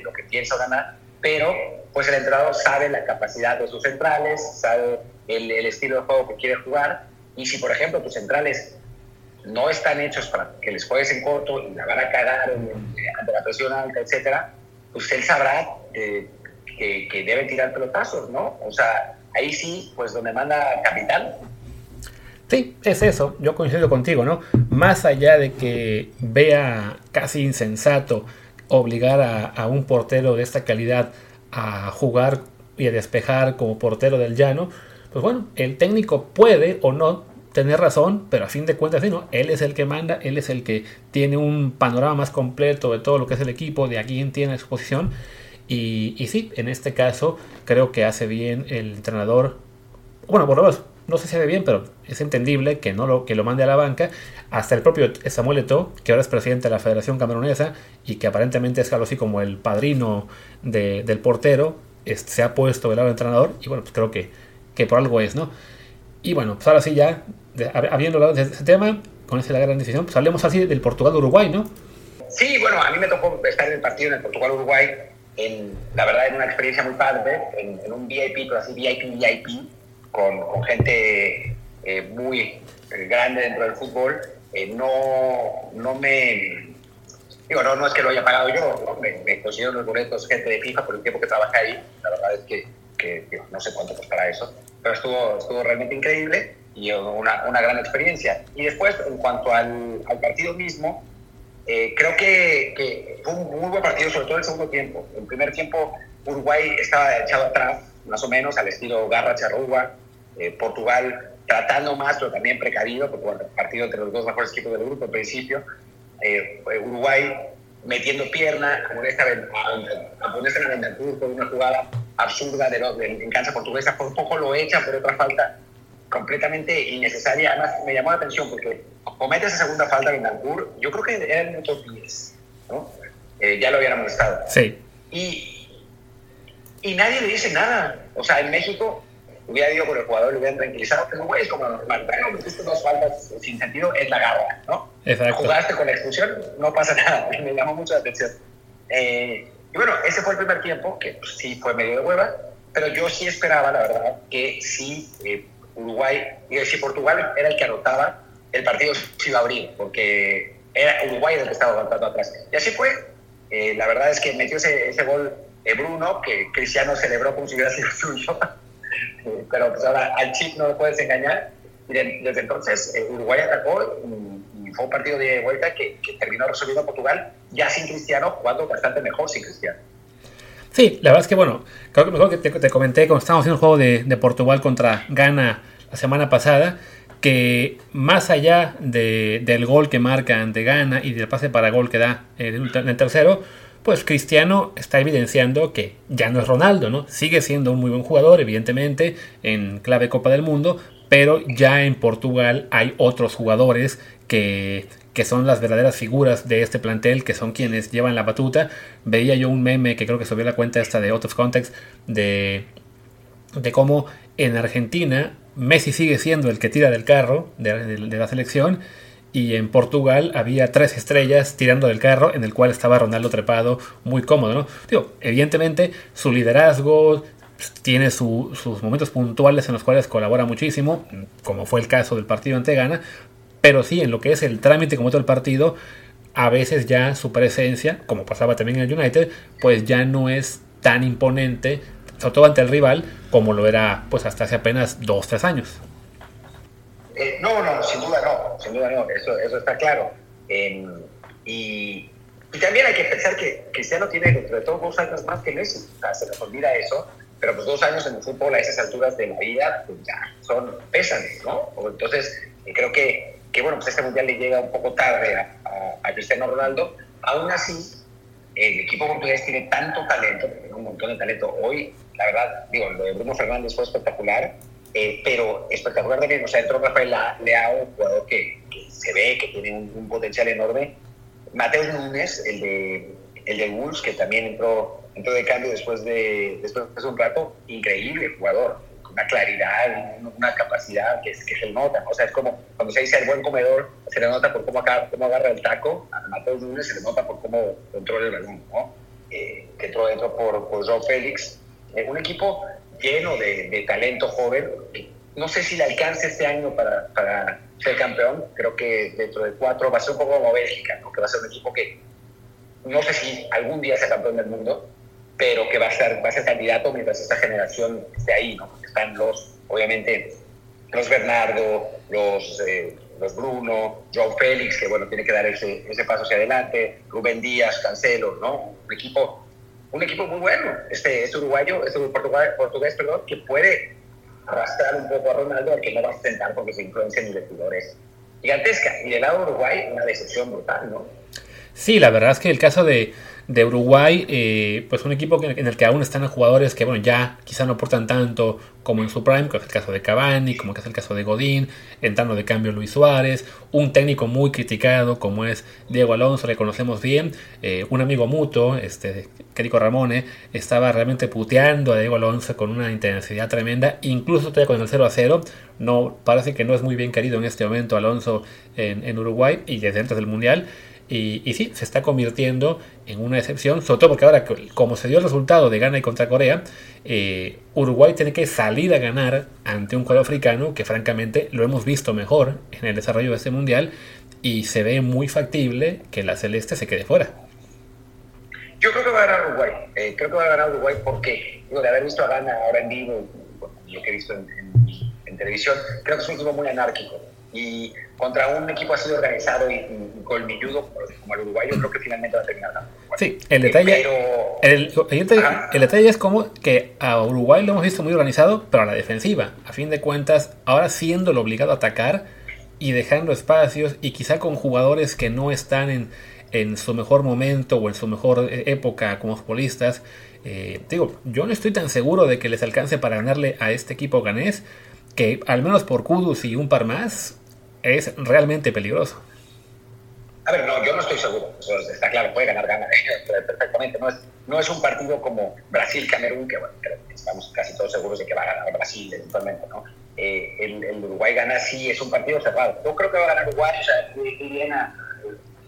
lo que pienso ganar, pero pues el entrenador sabe la capacidad de sus centrales, sabe el, estilo de juego que quiere jugar y si por ejemplo tus centrales no están hechos para que les juegues en corto y la van a cagar ante la presión alta, etcétera, pues él sabrá eh, que, que deben tirar pelotazos, ¿no? O sea, ahí sí, pues donde manda capital, Sí, es eso, yo coincido contigo, ¿no? Más allá de que vea casi insensato obligar a, un portero de esta calidad a jugar y a despejar como portero del llano, pues bueno, el técnico puede o no tener razón, pero a fin de cuentas, ¿no? él es el que manda, él es el que tiene un panorama más completo de todo lo que es el equipo, de a quién tiene su posición. Y, y sí, en este caso creo que hace bien el entrenador, bueno, por lo menos no sé si hace bien, pero es entendible que no lo, que lo mande a la banca. Hasta el propio Samuel Eto'o, que ahora es presidente de la Federación Camerunesa y que aparentemente es algo así como el padrino del portero, se ha puesto del lado del entrenador y bueno, pues creo que, que por algo es, ¿no? Y bueno, pues ahora sí ya, habiendo hablado de ese tema, con esa la gran decisión, pues hablemos así del Portugal-Uruguay, ¿no? Sí, bueno, a mí me tocó estar en el partido en el Portugal-Uruguay, la verdad, en una experiencia muy padre, en un VIP, pero así VIP, VIP, con, con gente eh, muy eh, grande dentro del fútbol, eh, no, no me... Digo, no, no es que lo haya pagado yo, ¿no? me, me consiguieron los boletos gente de FIFA por el tiempo que trabajé ahí, la verdad es que, que digo, no sé cuánto costará eso, pero estuvo, estuvo realmente increíble y una, una gran experiencia. Y después, en cuanto al, al partido mismo, eh, creo que, que, fue un muy buen partido, sobre todo el segundo tiempo. El primer tiempo, Uruguay estaba echado atrás, más o menos, al estilo Garra Charrúa, eh, Portugal tratando más, pero también precavido, porque bueno, partido entre los dos mejores equipos del grupo al principio. Eh, Uruguay metiendo pierna, como esta en el por una jugada absurda de, lo, de, en cancha portuguesa, por poco lo echa por otra falta completamente innecesaria. Además, me llamó la atención porque comete esa segunda falta en Betancourt, yo creo que era el minuto 10, ¿no? Eh, ya lo habían amonestado. Sí. Y, y nadie le dice nada. O sea, en México hubiera ido con el jugador, le hubieran tranquilizado, pero güey, es como normal. Bueno, metiste dos faltas sin sentido, es la garra, ¿no? Exacto. Jugaste con la expulsión, no pasa nada. Me llamó mucho la atención. Eh, y bueno, ese fue el primer tiempo, que pues, sí fue medio de hueva, pero yo sí esperaba, la verdad, que si eh, Uruguay, y si Portugal era el que anotaba, el partido se iba a abrir, porque era Uruguay el que estaba aguantando atrás. Y así fue. Eh, la verdad es que metió ese, ese gol Bruno, que Cristiano celebró como si hubiera sido suyo. Pero pues ahora al chip no lo puedes engañar. Y desde entonces eh, Uruguay atacó y, fue un partido de vuelta que, terminó resolviendo Portugal, ya sin Cristiano, jugando bastante mejor sin Cristiano. Sí, la verdad es que bueno, creo que mejor que te, comenté cuando estábamos haciendo el juego de, Portugal contra Ghana la semana pasada, que más allá de, del gol que marcan de Ghana y del pase para gol que da en el tercero, pues Cristiano está evidenciando que ya no es Ronaldo, ¿no? Sigue siendo un muy buen jugador, evidentemente, en clave Copa del Mundo, pero ya en Portugal hay otros jugadores que, que son las verdaderas figuras de este plantel, que son quienes llevan la batuta. Veía yo un meme que creo que subió la cuenta esta de Out of Context de, de cómo en Argentina Messi sigue siendo el que tira del carro de, la selección y en Portugal había tres estrellas tirando del carro en el cual estaba Ronaldo trepado muy cómodo, ¿no? Digo, evidentemente su liderazgo tiene su, sus momentos puntuales en los cuales colabora muchísimo, como fue el caso del partido ante Ghana, pero sí en lo que es el trámite como todo el partido, a veces ya su presencia, como pasaba también en el United, pues ya no es tan imponente, sobre todo ante el rival, como lo era pues hasta hace apenas dos, tres años. Eh, no, no, sin duda no, sin duda no, eso, eso está claro. Eh, y, también hay que pensar que Cristiano tiene dentro de dos años más que Messi, o se nos olvida eso, pero pues dos años en el fútbol a esas alturas de la vida pues ya son pesan, ¿no? Entonces, creo que, que, bueno, pues este mundial le llega un poco tarde a, a, a Cristiano Ronaldo, aún así el equipo portugués tiene tanto talento, un montón de talento. Hoy, la verdad, digo, lo de Bruno Fernández fue espectacular, eh, pero espectacular también. O sea, entró Rafael Leao, un jugador que, que, se ve que tiene un, un, potencial enorme. Mateo Núñez, el de, el de Wolves, que también entró, entró de cambio después de, después de un rato. Increíble jugador, una claridad, una capacidad que, que se le nota. O sea, es como cuando se dice el buen comedor, se le nota por cómo, acá, cómo agarra el taco. A Mateo Núñez se le nota por cómo controla el balón, ¿no? Eh, que entró dentro por, por Joe Félix. Eh, un equipo lleno de, talento joven. No sé si le alcance este año para, para, ser campeón. Creo que dentro de cuatro va a ser un poco como Bélgica, ¿no? que va a ser un equipo que no sé si algún día sea campeón del mundo, pero que va a ser, va a ser candidato mientras esta generación esté ahí. ¿no? Porque están los, obviamente, los Bernardo, los, eh, los Bruno, João Félix, que bueno, tiene que dar ese, ese paso hacia adelante, Rubén Díaz, Cancelo, ¿no? Un equipo un equipo muy bueno, este, este uruguayo, este portugués, perdón, que puede arrastrar un poco a Ronaldo, al que no va a sentar porque se influencia en el vestidor es gigantesca. Y del lado de Uruguay, una decepción brutal, ¿no? Sí, la verdad es que el caso de, de Uruguay, eh, pues un equipo en el que aún están jugadores que, bueno, ya quizá no aportan tanto como en su prime, como es el caso de Cavani, como que es el caso de Godín, entrando de cambio Luis Suárez, un técnico muy criticado como es Diego Alonso, le conocemos bien, eh, un amigo mutuo, este, Kerico Ramone, estaba realmente puteando a Diego Alonso con una intensidad tremenda, incluso todavía con el 0 a 0, no, parece que no es muy bien querido en este momento Alonso en, en Uruguay y desde antes del Mundial, y, sí, se está convirtiendo en una excepción, sobre todo porque ahora, como se dio el resultado de Ghana y contra Corea, eh, Uruguay tiene que salir a ganar ante un cuadro africano que francamente lo hemos visto mejor en el desarrollo de este mundial y se ve muy factible que la celeste se quede fuera. Yo creo que va a ganar Uruguay. Eh, creo que va a ganar Uruguay porque, de haber visto a Ghana ahora en vivo, lo que he visto en, en televisión, creo que es un equipo muy anárquico y contra un equipo así organizado y, y colmilludo como el uruguayo, creo que finalmente va a terminar ganando. Sí, el detalle, el, el, detalle es como que a Uruguay lo hemos visto muy organizado, pero a la defensiva. A fin de cuentas, ahora siendo lo obligado a atacar y dejando espacios y quizá con jugadores que no están en, en su mejor momento o en su mejor eh, época como futbolistas. Eh, digo, yo no estoy tan seguro de que les alcance para ganarle a este equipo ganés, que al menos por Kudus y un par más, es realmente peligroso. A ver, no, yo no estoy seguro. está claro, puede ganar, gana perfectamente. No es, no es un partido como Brasil-Camerún, que bueno, estamos casi todos seguros de que va a ganar Brasil eventualmente, ¿no? Eh, el, Uruguay gana sí, es un partido cerrado. Yo creo que va a ganar Uruguay, o sea, bien a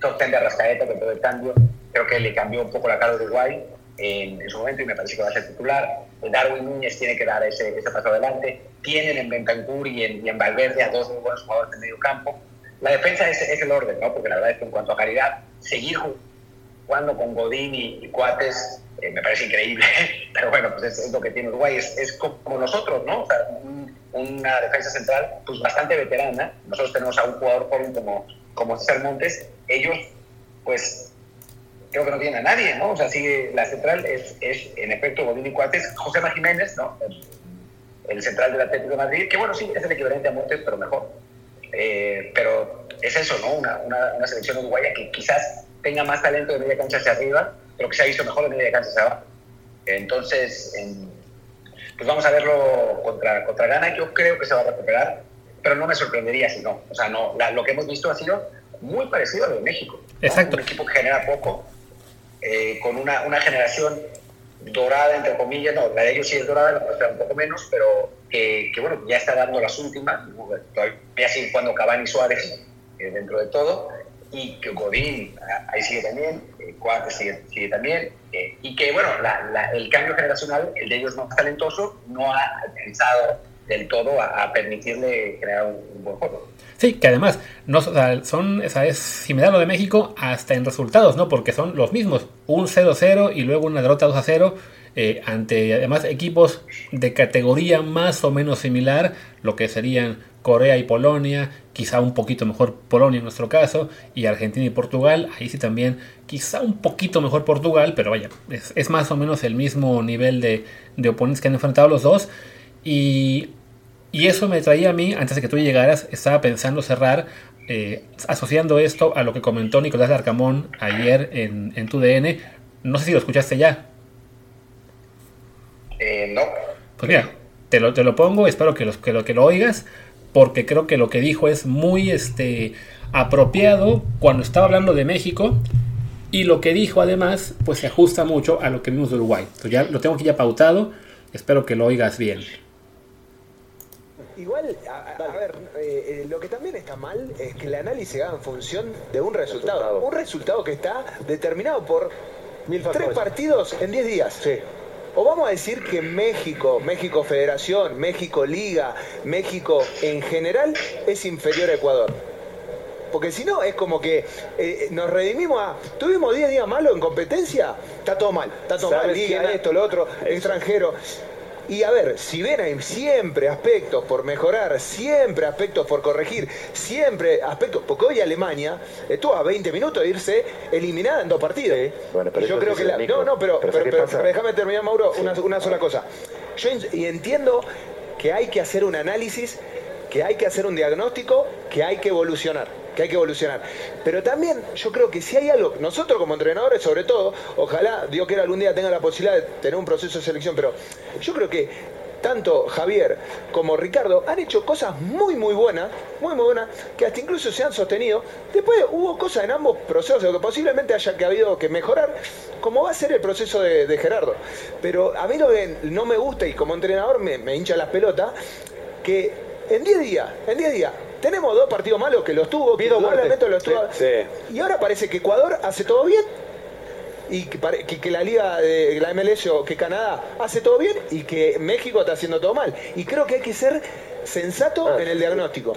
top ten de Arrascaeta con todo el cambio. Creo que le cambió un poco la cara a Uruguay en, en, su momento y me parece que va a ser titular. Darwin Núñez tiene que dar ese, ese paso adelante. Tienen en Bentancur y en, y en Valverde a dos muy buenos jugadores de medio campo. La defensa es, es, el orden, ¿no? Porque la verdad es que en cuanto a calidad, seguir jugando con Godín y, y Cuates eh, me parece increíble. Pero bueno, pues es, es lo que tiene Uruguay. Es, es, como nosotros, ¿no? O sea, un, una defensa central pues bastante veterana. Nosotros tenemos a un jugador joven como, como César Montes. Ellos, pues creo que no tiene a nadie, ¿no? O sea, sigue la central es, es en efecto Godín y Cuates, José Jiménez, ¿no? El, el, central del Atlético de Madrid, que bueno, sí, es el equivalente a Montes, pero mejor. Eh, pero es eso, ¿no? Una, una, una, selección uruguaya que quizás tenga más talento de media cancha hacia arriba, pero que se ha visto mejor de media cancha hacia abajo. Entonces, en, pues vamos a verlo contra, contra Ghana. Yo creo que se va a recuperar, pero no me sorprendería si no. O sea, no, la, lo que hemos visto ha sido muy parecido a lo de México. ¿no? Exacto. Un equipo que genera poco, eh, con una, una, generación dorada, entre comillas, no, la de ellos sí es dorada, la nuestra un poco menos, pero que, bueno, ya está dando las últimas, todavía sigue jugando Cavani Suárez eh, dentro de todo, y que Godín ahí sigue también, eh, Cuartes sigue, sigue, también, eh, y que bueno, la, el cambio generacional, el de ellos más talentoso, no ha alcanzado del todo a, permitirle crear un, un buen juego. Sí, que además no, son, o sea, es similar a lo de México hasta en resultados, ¿no? Porque son los mismos, un 0-0 y luego una derrota 2-0 eh, ante además equipos de categoría más o menos similar, lo que serían Corea y Polonia, quizá un poquito mejor Polonia en nuestro caso, y Argentina y Portugal, ahí sí también quizá un poquito mejor Portugal, pero vaya, es, es más o menos el mismo nivel de, de oponentes que han enfrentado los dos. Y y eso me traía a mí, antes de que tú llegaras, estaba pensando cerrar, eh, asociando esto a lo que comentó Nicolás Arcamón ayer en, en tu DN. No sé si lo escuchaste ya. Eh, no. Pues mira, te lo, te lo pongo, espero que, los, que, lo, que lo oigas, porque creo que lo que dijo es muy este, apropiado cuando estaba hablando de México. Y lo que dijo además, pues se ajusta mucho a lo que vimos de Uruguay. Entonces ya lo tengo aquí ya pautado, espero que lo oigas bien. Igual, a, a ver, eh, eh, lo que también está mal es que el análisis haga en función de un resultado. resultado. Un resultado que está determinado por Mil tres partidos en 10 días. Sí. O vamos a decir que México, México Federación, México Liga, México en general es inferior a Ecuador. Porque si no, es como que eh, nos redimimos a. Tuvimos 10 días malos en competencia, está todo mal. Está todo mal. Liga, esto, lo otro, Eso. extranjero. Y a ver, si ven hay siempre aspectos por mejorar, siempre aspectos por corregir, siempre aspectos, porque hoy Alemania estuvo a 20 minutos de irse eliminada en dos partidos. Sí. Bueno, pero yo creo que la, no, no, pero, pero, pero, pero déjame terminar, Mauro, una, una, sola cosa. Yo y entiendo que hay que hacer un análisis, que hay que hacer un diagnóstico, que hay que evolucionar que hay que evolucionar. Pero también yo creo que si hay algo, nosotros como entrenadores sobre todo, ojalá Dios quiera algún día tenga la posibilidad de tener un proceso de selección, pero yo creo que tanto Javier como Ricardo han hecho cosas muy, muy buenas, muy, muy buenas, que hasta incluso se han sostenido. Después hubo cosas en ambos procesos que posiblemente haya que habido que mejorar, como va a ser el proceso de, Gerardo. Pero a mí lo que no me gusta y como entrenador me, hincha las pelotas, que en 10 días, en 10 días, tenemos dos partidos malos que los tuvo, que los tuvo. Y ahora parece que Ecuador hace todo bien y que, la liga de la MLS o que Canadá hace todo bien y que México está haciendo todo mal. Y creo que hay que ser sensato ah. en el diagnóstico.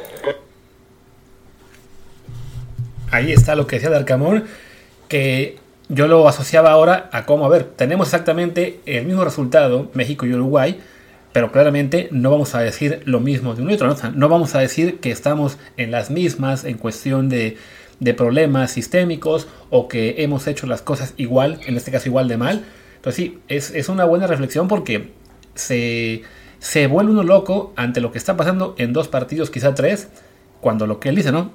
Ahí está lo que decía Darcamón, que yo lo asociaba ahora a cómo, a ver, tenemos exactamente el mismo resultado, México y Uruguay, pero claramente no vamos a decir lo mismo de un y otro, no vamos a decir que estamos en las mismas en cuestión de de problemas sistémicos o que hemos hecho las cosas igual, en este caso igual de mal. Entonces sí, es, una buena reflexión porque se, se vuelve uno loco ante lo que está pasando en dos partidos, quizá tres, cuando lo que él dice, ¿no?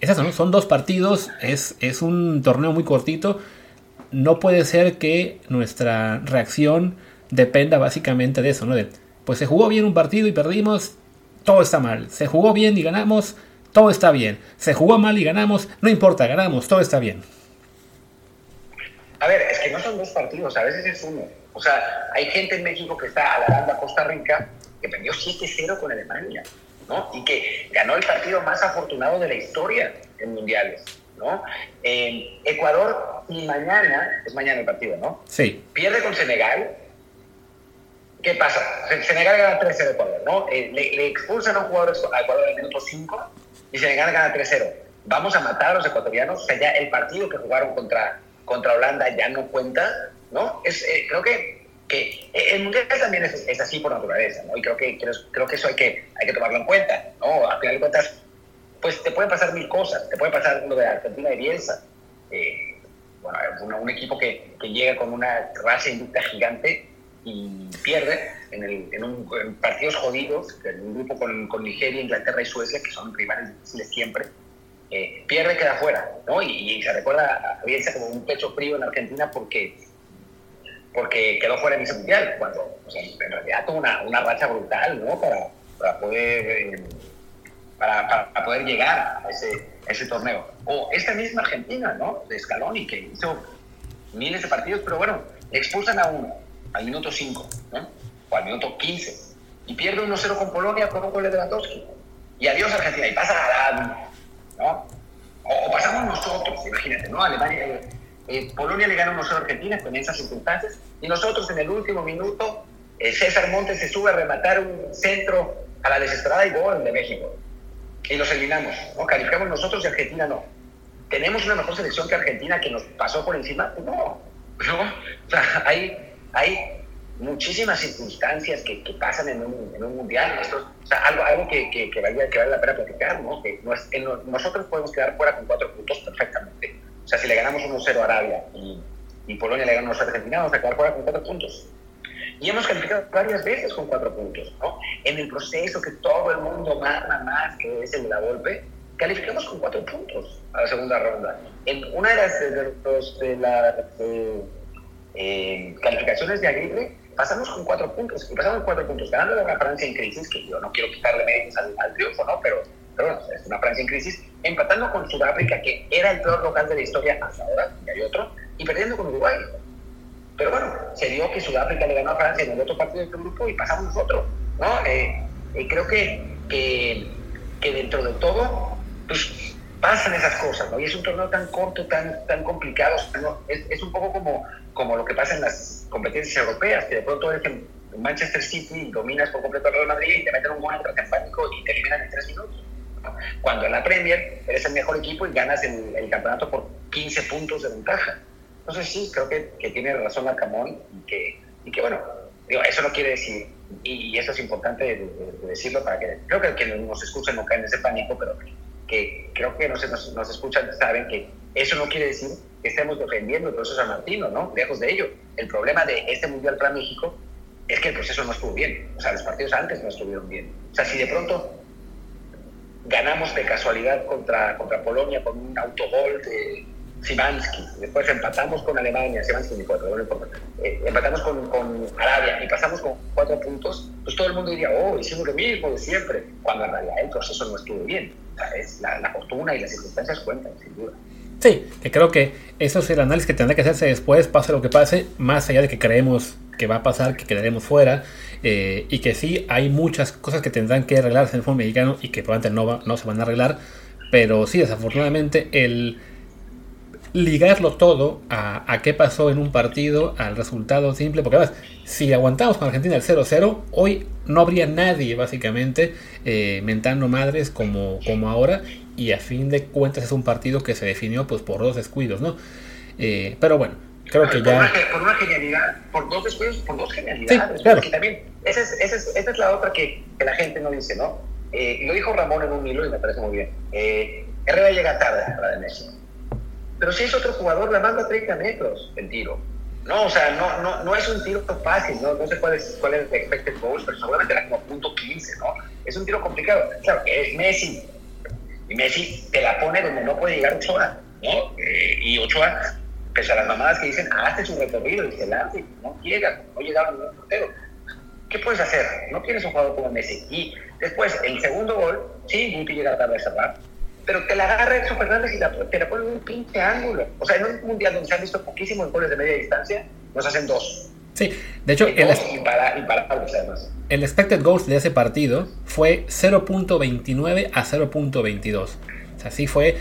Es eso, ¿no? Son dos partidos, es, es un torneo muy cortito. No puede ser que nuestra reacción dependa básicamente de eso, ¿no? De, pues se jugó bien un partido y perdimos, todo está mal. Se jugó bien y ganamos, todo está bien. Se jugó mal y ganamos, no importa, ganamos, todo está bien. A ver, es que no son dos partidos, a veces es uno. O sea, hay gente en México que está alargando a Costa Rica que perdió 7-0 con Alemania, ¿no? Y que ganó el partido más afortunado de la historia en mundiales, ¿no? Ecuador, y mañana, es mañana el partido, ¿no? Sí. Pierde con Senegal. ¿Qué pasa? Senegal gana 3-0 Ecuador, ¿no? Eh, le, expulsan a un jugador a Ecuador en el minuto 5 y Senegal gana 3-0. Vamos a matar a los ecuatorianos. O sea, ya el partido que jugaron contra, contra Holanda ya no cuenta, ¿no? Es, eh, creo que, que el Mundial también es, es, así por naturaleza, ¿no? Y creo que, creo, que eso hay que, hay que tomarlo en cuenta, ¿no? A final de cuentas, pues te pueden pasar mil cosas. Te puede pasar lo de Argentina y Bielsa. Eh, bueno, un equipo que, que, llega con una raza inducta gigante y pierde en, el, en, un, partidos jodidos, en un grupo con, con, Nigeria, Inglaterra y Suecia, que son rivales difíciles siempre, eh, pierde queda fuera, ¿no? Y, se recuerda a Bielsa como un pecho frío en Argentina porque, porque quedó fuera en ese mundial, cuando en realidad tuvo una, una racha brutal, ¿no? Para, para poder... Eh, para, para, poder llegar a ese, ese torneo. O esta misma Argentina, ¿no? De Scaloni, que hizo miles de partidos, pero bueno, expulsan a uno, al minuto 5, ¿no? o al minuto 15, y pierde 1-0 con Polonia con un gol de Lewandowski. Y adiós Argentina, y pasa Arabia, ¿no? O, pasamos nosotros, imagínate, ¿no? Alemania, eh, eh, Polonia le gana 1-0 a Argentina con esas circunstancias, y nosotros en el último minuto, eh, César Montes se sube a rematar un centro a la desesperada y gol de México. Y los eliminamos, ¿no? Calificamos nosotros y Argentina no. ¿Tenemos una mejor selección que Argentina que nos pasó por encima? No, no. O sea, hay hay muchísimas circunstancias que, que pasan en un, en un mundial. Esto, o sea, algo, algo que, que, que, vale, que, vale, la pena platicar, ¿no? Que nosotros podemos quedar fuera con cuatro puntos perfectamente. O sea, si le ganamos 1-0 a Arabia y, y, Polonia le gana 1-0 a Argentina, vamos a quedar fuera con cuatro puntos. Y hemos calificado varias veces con cuatro puntos, ¿no? En el proceso que todo el mundo manda más, que es el de la golpe, calificamos con cuatro puntos a la segunda ronda. En una de las de, los, de la, de, eh, calificaciones de Aguirre, pasamos con cuatro puntos, y pasamos cuatro puntos, ganando una Francia en crisis, que yo no quiero quitarle méritos al, triunfo, ¿no? Pero, pero bueno, es una Francia en crisis, empatando con Sudáfrica, que era el peor local de la historia hasta ahora, y hay otro, y perdiendo con Uruguay. Pero bueno, se dio que Sudáfrica le ganó a Francia en el otro partido de este grupo y pasamos nosotros, ¿no? Eh, eh, creo que, que, que dentro de todo, pues pasan esas cosas, ¿no? Y es un torneo tan corto, tan, tan complicado, es, es, un poco como, como lo que pasa en las competencias europeas, que de pronto eres en Manchester City dominas por completo al Real Madrid y te meten un gol en pánico y te eliminan en tres minutos. Cuando en la Premier eres el mejor equipo y ganas el, campeonato por 15 puntos de ventaja. Entonces sí, creo que, que tiene razón Arcamón y que, y que bueno, digo, eso no quiere decir, y, eso es importante decirlo para que, creo que quienes nos escuchan no caen en ese pánico, pero que creo que nos, nos, nos escuchan saben que eso no quiere decir que estemos defendiendo el proceso San Martino, ¿no? Lejos de ello. El problema de este Mundial para México es que el proceso no estuvo bien. O sea, los partidos antes no estuvieron bien. O sea, si de pronto ganamos de casualidad contra, contra Polonia con un autogol de Simansky, después empatamos con Alemania, Simansky ni cuatro, no importa, eh, empatamos con, Arabia y pasamos con cuatro puntos, pues todo el mundo diría, oh, hicimos lo mismo de siempre, cuando en realidad el proceso no estuvo bien. O sea, es la, fortuna y las circunstancias cuentan, sin duda. Sí, que creo que eso es el análisis que tendrá que hacerse después, pase lo que pase, más allá de que creemos que va a pasar, que quedaremos fuera, eh, y que sí hay muchas cosas que tendrán que arreglarse en el fútbol mexicano y que probablemente no, no se van a arreglar, pero sí, desafortunadamente, el ligarlo todo a, a, qué pasó en un partido, al resultado simple, porque además, si aguantamos con Argentina el 0-0, hoy no habría nadie básicamente eh, mentando madres como, como ahora, y a fin de cuentas es un partido que se definió pues por dos descuidos, ¿no? Eh, pero bueno, creo que ya... por una genialidad, por dos descuidos, por dos genialidades. Sí, claro. también, esa es, esa, es, esa es, la otra que, que, la gente no dice, ¿no? Eh, lo dijo Ramón en un hilo y me parece muy bien. Eh, Herrera llega tarde a de Messi. Pero si es otro jugador, la manda a 30 metros el tiro. No, o sea, no, no, no es un tiro fácil, no, no sé cuál es, cuál es el expected goals, pero seguramente era como punto 15, ¿no? Es un tiro complicado. Claro, es Messi, y Messi te la pone donde no puede llegar Ochoa, ¿no? Eh, y Ochoa, pese a las mamadas que dicen, hazte su recorrido y se no llega, no llega a ningún portero. ¿Qué puedes hacer? No tienes un jugador como Messi. Y después, el segundo gol, sí, Guti llega tarde a cerrar, pero te la agarra Edson Fernández y la, te la pone en un pinche ángulo. O sea, en un mundial donde se han visto poquísimos goles de media distancia, nos hacen dos. Sí, de hecho, el, además. el expected goals de ese partido fue 0.29 a 0.22. O sea, sí fue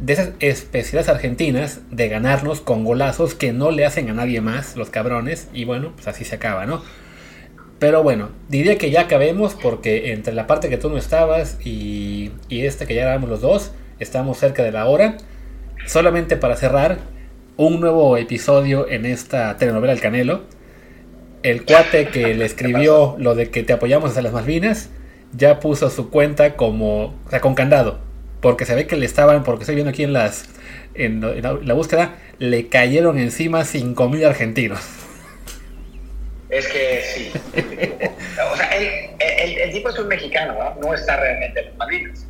de esas especialidades argentinas de ganarnos con golazos que no le hacen a nadie más, los cabrones, y bueno, pues así se acaba, ¿no? Pero bueno, diría que ya acabemos porque entre la parte que tú no estabas y, y este que ya éramos los dos, estamos cerca de la hora. Solamente para cerrar, un nuevo episodio en esta telenovela El Canelo el cuate que le escribió lo de que te apoyamos hasta las Malvinas ya puso su cuenta como, o sea, con candado. Porque se ve que le estaban, porque estoy viendo aquí en las en, la, búsqueda, le cayeron encima 5.000 argentinos. Es que sí. o sea, el, el, tipo es un mexicano, ¿no? No está realmente en las Malvinas.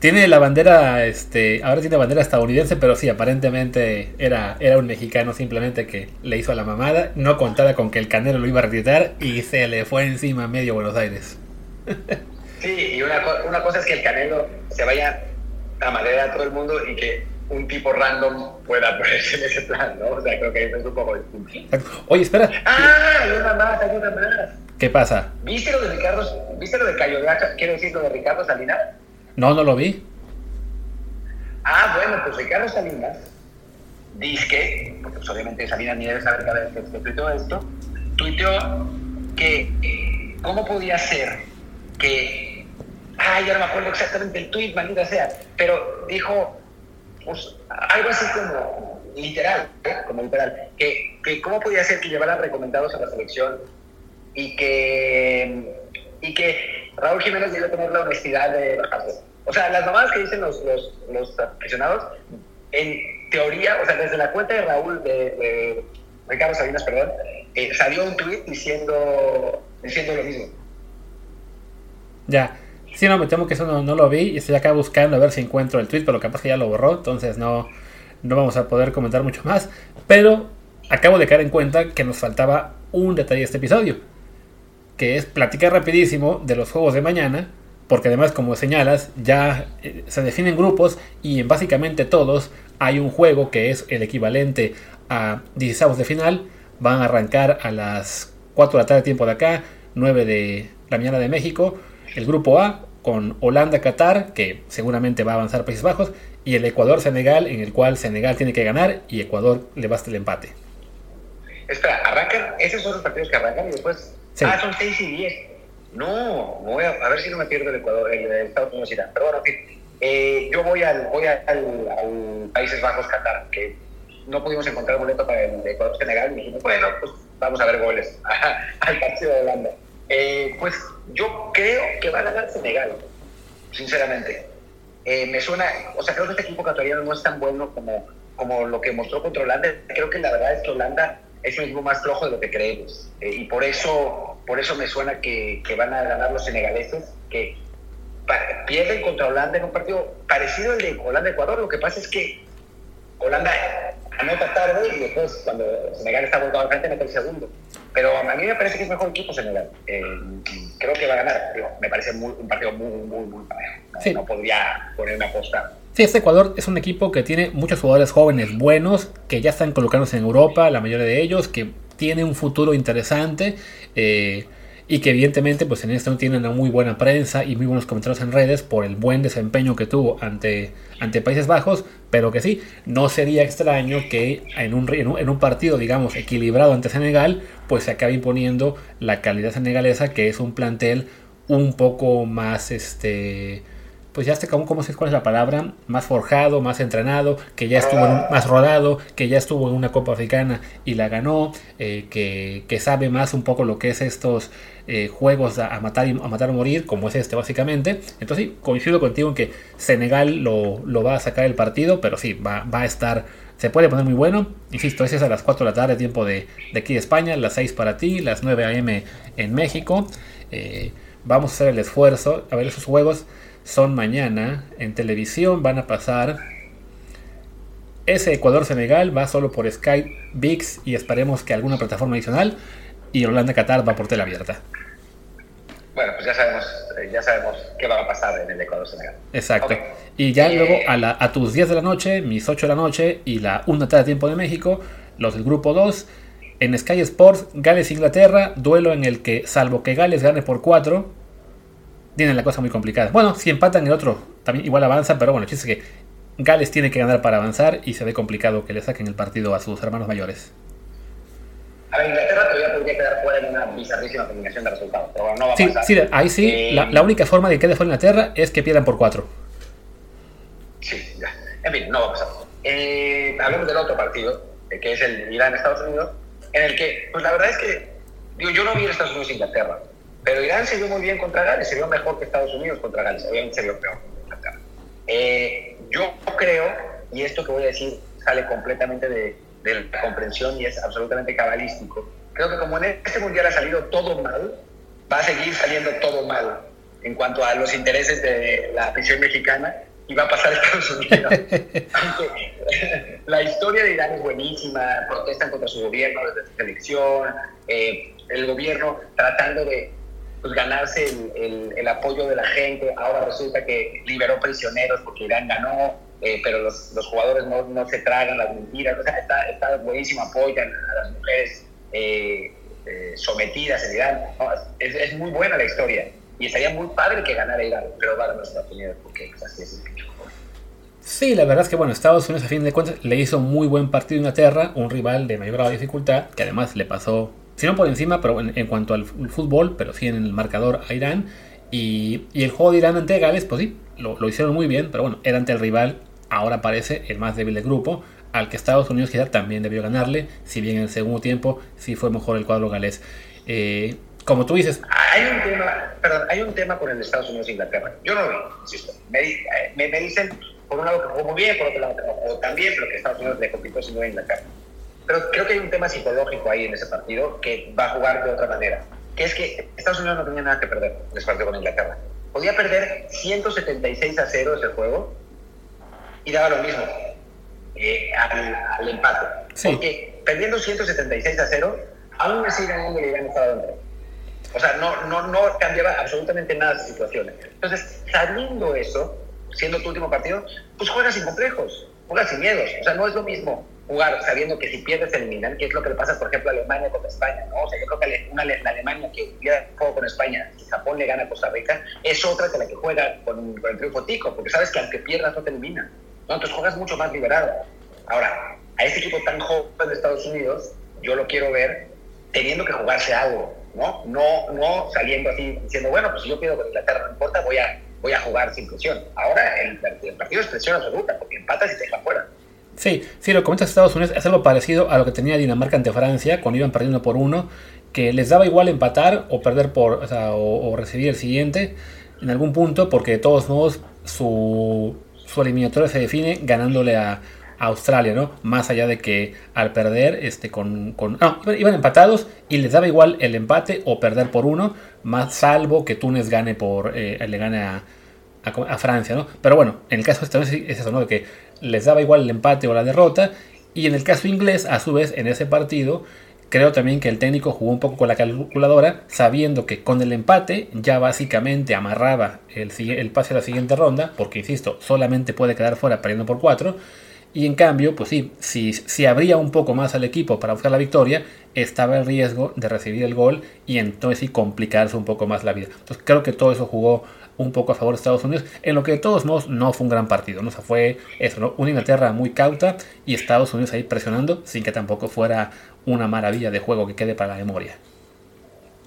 Tiene la bandera, este, ahora tiene bandera estadounidense, pero sí, aparentemente era, era un mexicano simplemente que le hizo a la mamada, no contaba con que el Canelo lo iba a retirar y se le fue encima medio Buenos Aires. Sí, y una, una cosa es que el Canelo se vaya a madera a todo el mundo y que un tipo random pueda ponerse en ese plan, ¿no? O sea, creo que es un poco distinto. Oye, espera. Ah, hay una más, hay una más. ¿Qué pasa? ¿Viste lo de Ricardo, viste lo de Cayo quiero decir lo de Ricardo Salinas? No, no lo vi. Ah, bueno, pues Ricardo Salinas dice porque pues obviamente Salinas ni debe saber cada vez que tuiteó esto, tuiteó que eh, cómo podía ser que, ay, ya no me acuerdo exactamente el tuit, maldita sea, pero dijo pues, algo así como literal, ¿eh? como literal, que, que cómo podía ser que llevaran recomendados a la selección y que y que Raúl Jiménez debe tener la honestidad de bajarse. O sea, las mamadas que dicen los, los, aficionados, en teoría, o sea, desde la cuenta de Raúl, de, Ricardo Salinas, perdón, eh, salió un tweet diciendo, diciendo lo mismo. Ya. Sí, no, me temo que eso no, no, lo vi y estoy acá buscando a ver si encuentro el tweet, pero capaz que ya lo borró, entonces no, no vamos a poder comentar mucho más. Pero acabo de caer en cuenta que nos faltaba un detalle de este episodio que es platicar rapidísimo de los juegos de mañana, porque además, como señalas, ya eh, se definen grupos y en básicamente todos hay un juego que es el equivalente a 16 de final. Van a arrancar a las 4 de la tarde, tiempo de acá, 9 de la mañana de México. El grupo A con Holanda-Qatar, que seguramente va a avanzar Países Bajos, y el Ecuador-Senegal, en el cual Senegal tiene que ganar y Ecuador le basta el empate. Espera, arrancan, esos son los partidos que arrancan y después Ah, son 6 y 10. No, voy a, a, ver si no me pierdo el Ecuador, el, el Estados Unidos Pero bueno, eh, yo voy al, voy al, al, Países Bajos, Qatar, que no pudimos encontrar boleto para el Ecuador Senegal y dijimos, bueno, pues vamos a ver goles al partido de Holanda. Eh, pues yo creo que va a ganar Senegal, sinceramente. Eh, me suena, o sea, creo que este equipo ecuatoriano no es tan bueno como, como lo que mostró contra Holanda. Creo que la verdad es que Holanda es un equipo más flojo de lo que creemos. Eh, y por eso, por eso me suena que, que van a ganar los senegaleses, que pierden contra Holanda en un partido parecido al de Holanda-Ecuador. Lo que pasa es que Holanda anota tarde y después, cuando Senegal está volcado al frente, mete el segundo. Pero a mí me parece que es mejor equipo Senegal. Eh, creo que va a ganar. me parece un partido muy, muy, muy parejo. No, podría poner una aposta. Sí, este Ecuador es un equipo que tiene muchos jugadores jóvenes buenos, que ya están colocándose en Europa, la mayoría de ellos, que tiene un futuro interesante. Eh, y que evidentemente pues en esto tiene una muy buena prensa y muy buenos comentarios en redes por el buen desempeño que tuvo ante, ante Países Bajos, pero que sí, no sería extraño que en un, en un partido digamos equilibrado ante Senegal pues se acabe imponiendo la calidad senegalesa que es un plantel un poco más este pues ya está como, ¿cómo sé cuál es la palabra? Más forjado, más entrenado, que ya estuvo más rodado, que ya estuvo en una Copa Africana y la ganó, eh, que, que, sabe más un poco lo que es estos eh, juegos a, matar a matar o morir, como es este básicamente. Entonces sí, coincido contigo en que Senegal lo, lo va a sacar el partido, pero sí, va, va, a estar, se puede poner muy bueno. Insisto, ese es a las 4 de la tarde, tiempo de, de aquí de España, las 6 para ti, las 9 a.m. en México. Eh, vamos a hacer el esfuerzo a ver esos juegos son mañana. En televisión van a pasar. Ese Ecuador-Senegal va solo por Skype, VIX y esperemos que alguna plataforma adicional. Y Holanda-Qatar va por tela abierta. Bueno, pues ya sabemos, eh, ya sabemos qué va a pasar en el Ecuador-Senegal. Exacto. Y ya luego a, a, tus 10 de la noche, mis 8 de la noche y la 1 tarde de tiempo de México, los del grupo 2. En Sky Sports, Gales-Inglaterra, duelo en el que, salvo que Gales gane por 4, tienen la cosa muy complicada. Bueno, si empatan el otro, también igual avanza, pero bueno, el chiste es que Gales tiene que ganar para avanzar y se ve complicado que le saquen el partido a sus hermanos mayores. A ver, Inglaterra todavía podría quedar fuera en una bizarrísima combinación de resultados, pero no va a sí, pasar. Sí, ahí sí, eh, la, única forma de que quede fuera Inglaterra es que pierdan por cuatro. Sí, ya. En fin, no va a pasar. Eh, hablemos del otro partido, eh, que es el Irán-Estados Unidos, en el que, pues la verdad es que, digo, yo no vi el Estados Unidos-Inglaterra, pero Irán se vio muy bien contra Gales, se vio mejor que Estados Unidos contra Gales, obviamente se vio peor contra eh, yo creo, y esto que voy a decir sale completamente de, la comprensión y es absolutamente cabalístico, creo que como en este mundial ha salido todo mal, va a seguir saliendo todo mal en cuanto a los intereses de la afición mexicana y va a pasar a Estados Unidos. la historia de Irán es buenísima, protestan contra su gobierno desde su elección, eh, el gobierno tratando de pues, ganarse el, el, apoyo de la gente. Ahora resulta que liberó prisioneros porque Irán ganó, eh, pero los, los jugadores no, no, se tragan las mentiras. O sea, está, está buenísimo, apoyan a las mujeres eh, eh, sometidas en Irán. es, es, muy buena la historia. Y estaría muy padre que ganara Irán, pero va a los Estados porque pues, así es el Sí, la verdad es que bueno, Estados Unidos a fin de cuentas le hizo muy buen partido a Inglaterra, un rival de mayor dificultad, que además le pasó si no por encima, pero en, cuanto al fútbol, pero sí en el marcador a Irán. Y, el juego de Irán ante Gales, pues sí, lo, hicieron muy bien, pero bueno, era ante el rival, ahora parece el más débil del grupo, al que Estados Unidos quizá también debió ganarle, si bien en el segundo tiempo sí fue mejor el cuadro galés. Eh, como tú dices... Hay un tema, perdón, hay un tema con el Estados Unidos e Inglaterra. Yo no lo insisto. Me, me, dicen, por un lado que jugó muy bien, por otro lado que no también, pero que Estados Unidos le compitió sin duda a Inglaterra. Pero creo que hay un tema psicológico ahí en ese partido que va a jugar de otra manera. Que es que Estados Unidos no tenía nada que perder en ese partido con Inglaterra. Podía perder 176 a 0 ese juego y daba lo mismo eh, al, empate. Porque perdiendo 176 a 0, aún así ganando le habían estado dentro. O sea, no, no, no cambiaba absolutamente nada de situaciones. Entonces, sabiendo eso, siendo tu último partido, pues juegas sin complejos, juegas sin miedos. O sea, no es lo mismo jugar sabiendo que si pierdes eliminan, que es lo que le pasa, por ejemplo, a Alemania contra España, ¿no? O sea, yo creo que una, la Alemania que pierde juego con España, si Japón le gana a Costa Rica, es otra que la que juega con, el triunfo tico, porque sabes que aunque pierdas no te eliminan, ¿no? Entonces juegas mucho más liberado. Ahora, a este equipo tan joven de Estados Unidos, yo lo quiero ver teniendo que jugarse algo, ¿no? No, no saliendo así diciendo, bueno, pues si yo pido con Inglaterra, no importa, voy a, voy a jugar sin presión. Ahora el, partido es presión absoluta, porque empatas y te dejan fuera. Sí, sí, lo comentas Estados Unidos es algo parecido a lo que tenía Dinamarca ante Francia cuando iban perdiendo por uno, que les daba igual empatar o perder por, o, sea, o, recibir el siguiente en algún punto, porque de todos modos su, su eliminatoria se define ganándole a, Australia, ¿no? Más allá de que al perder, este, con, con no, iban empatados y les daba igual el empate o perder por uno, más salvo que Túnez gane por, eh, le gane a, Francia, ¿no? Pero bueno, en el caso de Estados es eso, ¿no? Que les daba igual el empate o la derrota. Y en el caso inglés, a su vez, en ese partido, creo también que el técnico jugó un poco con la calculadora, sabiendo que con el empate ya básicamente amarraba el, el pase a la siguiente ronda, porque insisto, solamente puede quedar fuera perdiendo por 4 y en cambio, pues sí, si, si abría un poco más al equipo para buscar la victoria, estaba el riesgo de recibir el gol y entonces sí complicarse un poco más la vida. Entonces creo que todo eso jugó un poco a favor de Estados Unidos, en lo que de todos modos no fue un gran partido, ¿no? O sea, fue eso. Una Inglaterra muy cauta y Estados Unidos ahí presionando sin que tampoco fuera una maravilla de juego que quede para la memoria.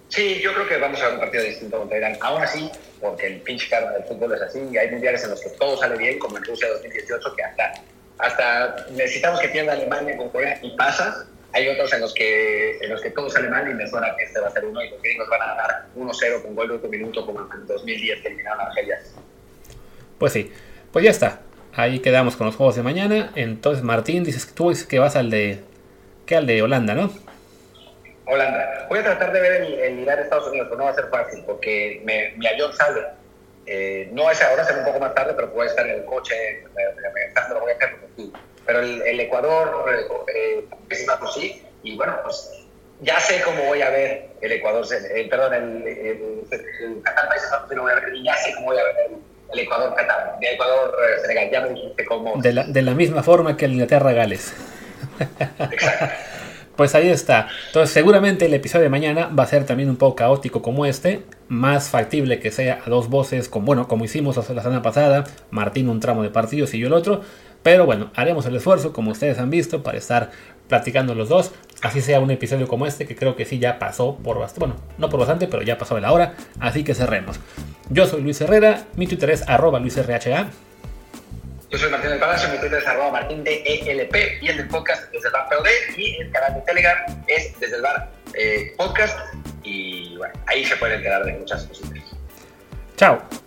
Sí, yo creo que vamos a ver un partido distinto contra Irán. Aún así, porque el pinche karma del fútbol es así y hay mundiales en los que todo sale bien, como en Rusia 2018, que hasta hasta necesitamos que pierda Alemania con Corea y pasa. Hay otros en los que en los que todo sale mal y me suena que este va a ser uno y los gringos van a ganar 1-0 con gol de otro minuto como en 2010 que eliminaron a Argelia. Pues sí, pues ya está. Ahí quedamos con los juegos de mañana. Entonces, Martín, dices tú dices que vas al de. ¿Qué al de Holanda, no? Holanda. Voy a tratar de ver el, el de Estados Unidos, pero no va a ser fácil porque me, mi avión sale eh, no es ahora, será un poco más tarde, pero puede estar en el coche, me, lo voy a hacer Pero el, Ecuador eh, es una sí, y bueno, pues ya sé cómo voy a ver el Ecuador, eh, perdón, el, el, Qatar Países y ya sé cómo voy a ver el, Ecuador Qatar, el Ecuador eh, Senegal, ya me dijiste cómo. De la, de la misma forma que el Inglaterra Gales. Exacto. Pues ahí está. Entonces seguramente el episodio de mañana va a ser también un poco caótico como este. Más factible que sea a dos voces, como, bueno, como hicimos la semana pasada. Martín un tramo de partidos y yo el otro. Pero bueno, haremos el esfuerzo, como ustedes han visto, para estar platicando los dos. Así sea un episodio como este, que creo que sí ya pasó por bastante. Bueno, no por bastante, pero ya pasó de la hora. Así que cerremos. Yo soy Luis Herrera, mi Twitter es arroba luisrha. Yo soy Martín del Palacio, mi Twitter es arroba martín de ELP y el del podcast desde el bar POD y el canal de Telegram es desde el bar eh, podcast y bueno, ahí se pueden enterar de muchas cositas. Chao.